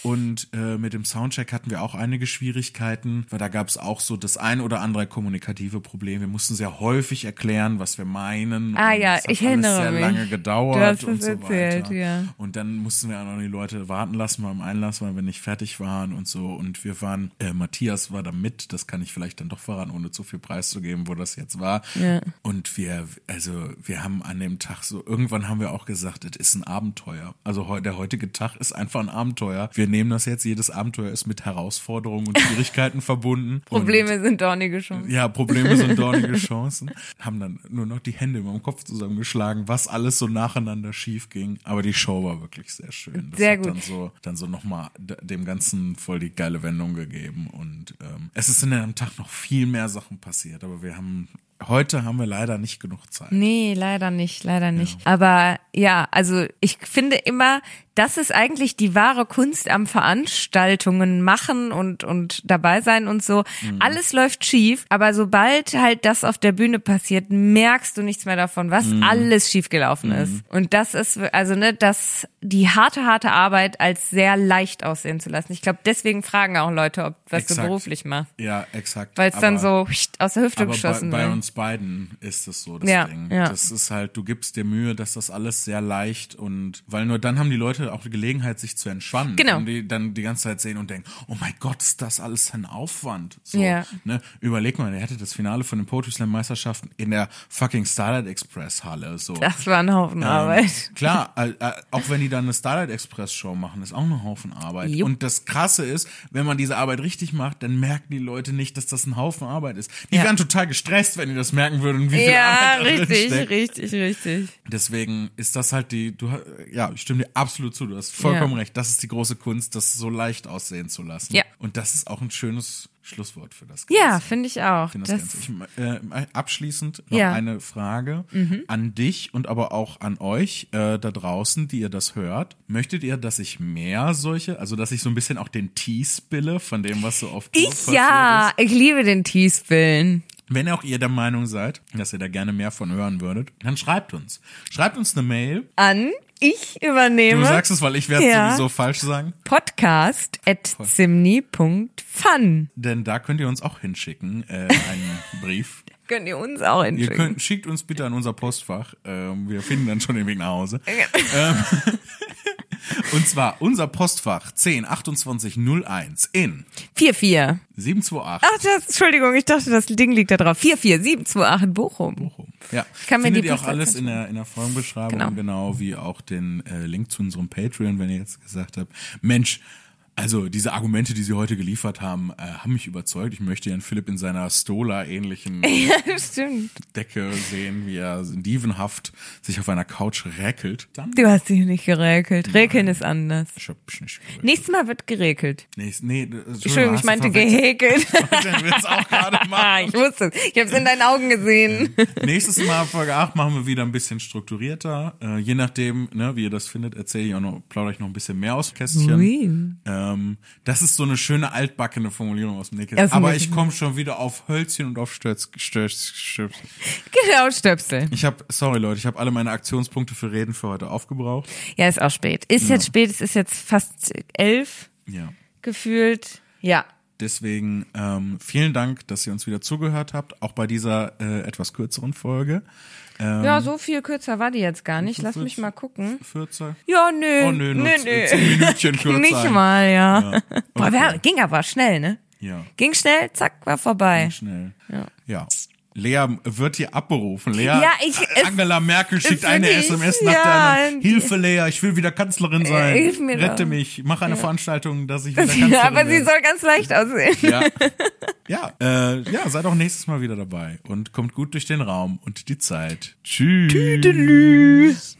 Und äh, mit dem Soundcheck hatten wir auch einige Schwierigkeiten, weil da gab es auch so das ein oder andere kommunikative Problem. Wir mussten sehr häufig erklären, was wir meinen. Ah und ja, hat ich erinnere sehr mich. lange gedauert Du hast und es so erzählt, weiter. ja. Und dann mussten wir auch noch die Leute warten lassen beim Einlass, weil wir nicht fertig waren und so. Und wir waren, äh, Matthias war da mit, das kann ich vielleicht dann doch verraten, ohne zu viel preiszugeben, wo das jetzt war. Ja. Und wir, also wir haben an dem Tag so, irgendwann haben wir auch gesagt, es ist ein Abenteuer. Also der heutige Tag ist einfach ein Abenteuer. Wir nehmen das jetzt, jedes Abenteuer ist mit Herausforderungen und Schwierigkeiten verbunden. <laughs> Probleme sind dornige Chancen. Und, ja, Probleme sind <laughs> dornige Chancen. Haben dann nur noch die Hände über dem Kopf zusammengeschlagen, was alles so nacheinander schief ging. Aber die Show war wirklich sehr schön. Das Sehr hat gut. dann so, dann so nochmal dem Ganzen voll die geile Wendung gegeben. Und ähm, es ist in einem Tag noch viel mehr Sachen passiert, aber wir haben heute haben wir leider nicht genug Zeit. Nee, leider nicht, leider nicht. Aber ja, also ich finde immer, das ist eigentlich die wahre Kunst am Veranstaltungen machen und, und dabei sein und so. Mhm. Alles läuft schief, aber sobald halt das auf der Bühne passiert, merkst du nichts mehr davon, was Mhm. alles schiefgelaufen ist. Und das ist, also ne, das, die harte, harte Arbeit als sehr leicht aussehen zu lassen. Ich glaube, deswegen fragen auch Leute, ob was du Exakt. beruflich machst. Ja, exakt. Weil es dann so aus der Hüfte bei, geschossen bei wird. uns beiden ist es so, das Ja, Ding. ja. Das ist halt, du gibst dir Mühe, dass das alles sehr leicht und weil nur dann haben die Leute auch die Gelegenheit, sich zu entspannen. Genau. Und die dann die ganze Zeit sehen und denken, oh mein Gott, ist das alles ein Aufwand. So, Ja. ne? Überleg mal, der hatte das Finale von den Poetry Slam Meisterschaften in der fucking Starlight Express Halle. So. Das war ein Haufen Arbeit. Ähm, Klar, <laughs> äh, äh, auch wenn die dann eine Starlight Express Show machen, ist auch ein Haufen Arbeit. Jupp. Und das Krasse ist, wenn man diese Arbeit richtig macht, dann merken die Leute nicht, dass das ein Haufen Arbeit ist. Die Ja. wären total gestresst, wenn die das merken würden, wie viel Ja, Arbeit da richtig, richtig, richtig. Deswegen ist das halt die, du, ja, ich stimme dir absolut zu, du hast vollkommen Ja. recht. Das ist die große Kunst, das so leicht aussehen zu lassen. Ja. Und das ist auch ein schönes Schlusswort für das Ja, finde ich auch. finde das, Das, Ganze. Ich, äh, abschließend noch Ja. eine Frage an dich und aber auch an euch äh, da draußen, die ihr das hört. Möchtet ihr, dass ich mehr solche, also dass ich so ein bisschen auch den Tee spille von dem, was so oft ich ja, ich liebe den Teespillen. Wenn auch ihr der Meinung seid, dass ihr da gerne mehr von hören würdet, dann schreibt uns. Schreibt uns eine Mail. An ich übernehme Du sagst es, weil ich werde Ja. sowieso falsch sagen. podcast at zimni.fun. Denn da könnt ihr uns auch hinschicken, äh, einen <laughs> Brief. Könnt ihr uns auch Ihr hinschicken. könnt, schickt uns bitte an unser Postfach. Ähm, wir finden dann schon den Weg nach Hause. ähm, <laughs> <laughs> <laughs> und zwar unser Postfach 102801 in 44. 728 Ach, das, Entschuldigung, ich dachte, das Ding liegt da drauf. 44728 in Bochum. Bochum. Ja, kann findet ihr auch alles in der, in der Folgenbeschreibung, Genau. genau. wie auch den äh, Link zu unserem Patreon, wenn ihr jetzt gesagt habt, Mensch, also diese Argumente, die sie heute geliefert haben, äh, haben mich überzeugt. Ich möchte Herrn Philipp in seiner Stola-ähnlichen <laughs> Ja. Decke sehen, wie er dievenhaft sich auf einer Couch räkelt. Dann Du hast dich nicht geräkelt. Räkeln ist anders. ich hab nicht gehört. Nächstes Mal wird geräkelt. Nee, nee, Entschuldigung, ich meinte gehäkelt. <laughs> Den Witz auch gerade Ah, <laughs> machen. ich wusste es. Ich habe es in deinen Augen gesehen. Nächstes Mal, Folge 8, machen wir wieder ein bisschen strukturierter. Äh, je nachdem, ne, wie ihr das findet, erzähle ich auch noch, plaudere ich noch ein bisschen mehr aus dem Kästchen. Ui. Ähm, das ist so eine schöne altbackene Formulierung aus dem Nähkästchen. Aber ich komme schon wieder auf Hölzchen und auf Stötz, Stötz, Stötz. Genau, Stöpsel. Ich habe, sorry Leute, ich habe alle meine Aktionspunkte für Reden für heute aufgebraucht. Ja, ist auch spät. Ist jetzt spät, es ist jetzt fast elf Ja. gefühlt. Ja. Deswegen ähm, vielen Dank, dass ihr uns wieder zugehört habt, auch bei dieser äh, etwas kürzeren Folge. Ähm, Ja, so viel kürzer war die jetzt gar nicht. Lass mich mal gucken. 14. Ja, nö. Oh nö, nö, z- zehn Minütchen <laughs> kürzer. Nicht mal, ja. Ja. Boah, Okay. wer, ging aber schnell, ne? Ja, Ging schnell, zack, war vorbei. schnell. Ja. ja. Lea wird hier abberufen. Lea, Ja, ich- Angela Merkel schickt eine wirklich, SMS nach ja, der anderen. Hilfe, Lea, ich will wieder Kanzlerin sein. hilf mir Rette doch. mich. Mach eine Veranstaltung, dass ich <laughs> wieder Kanzlerin Ja, aber sie werde. soll ganz leicht aussehen. Ja, <laughs> ja, äh, ja, seid auch nächstes Mal wieder dabei und kommt gut durch den Raum und die Zeit. Tschüss. Tschüss.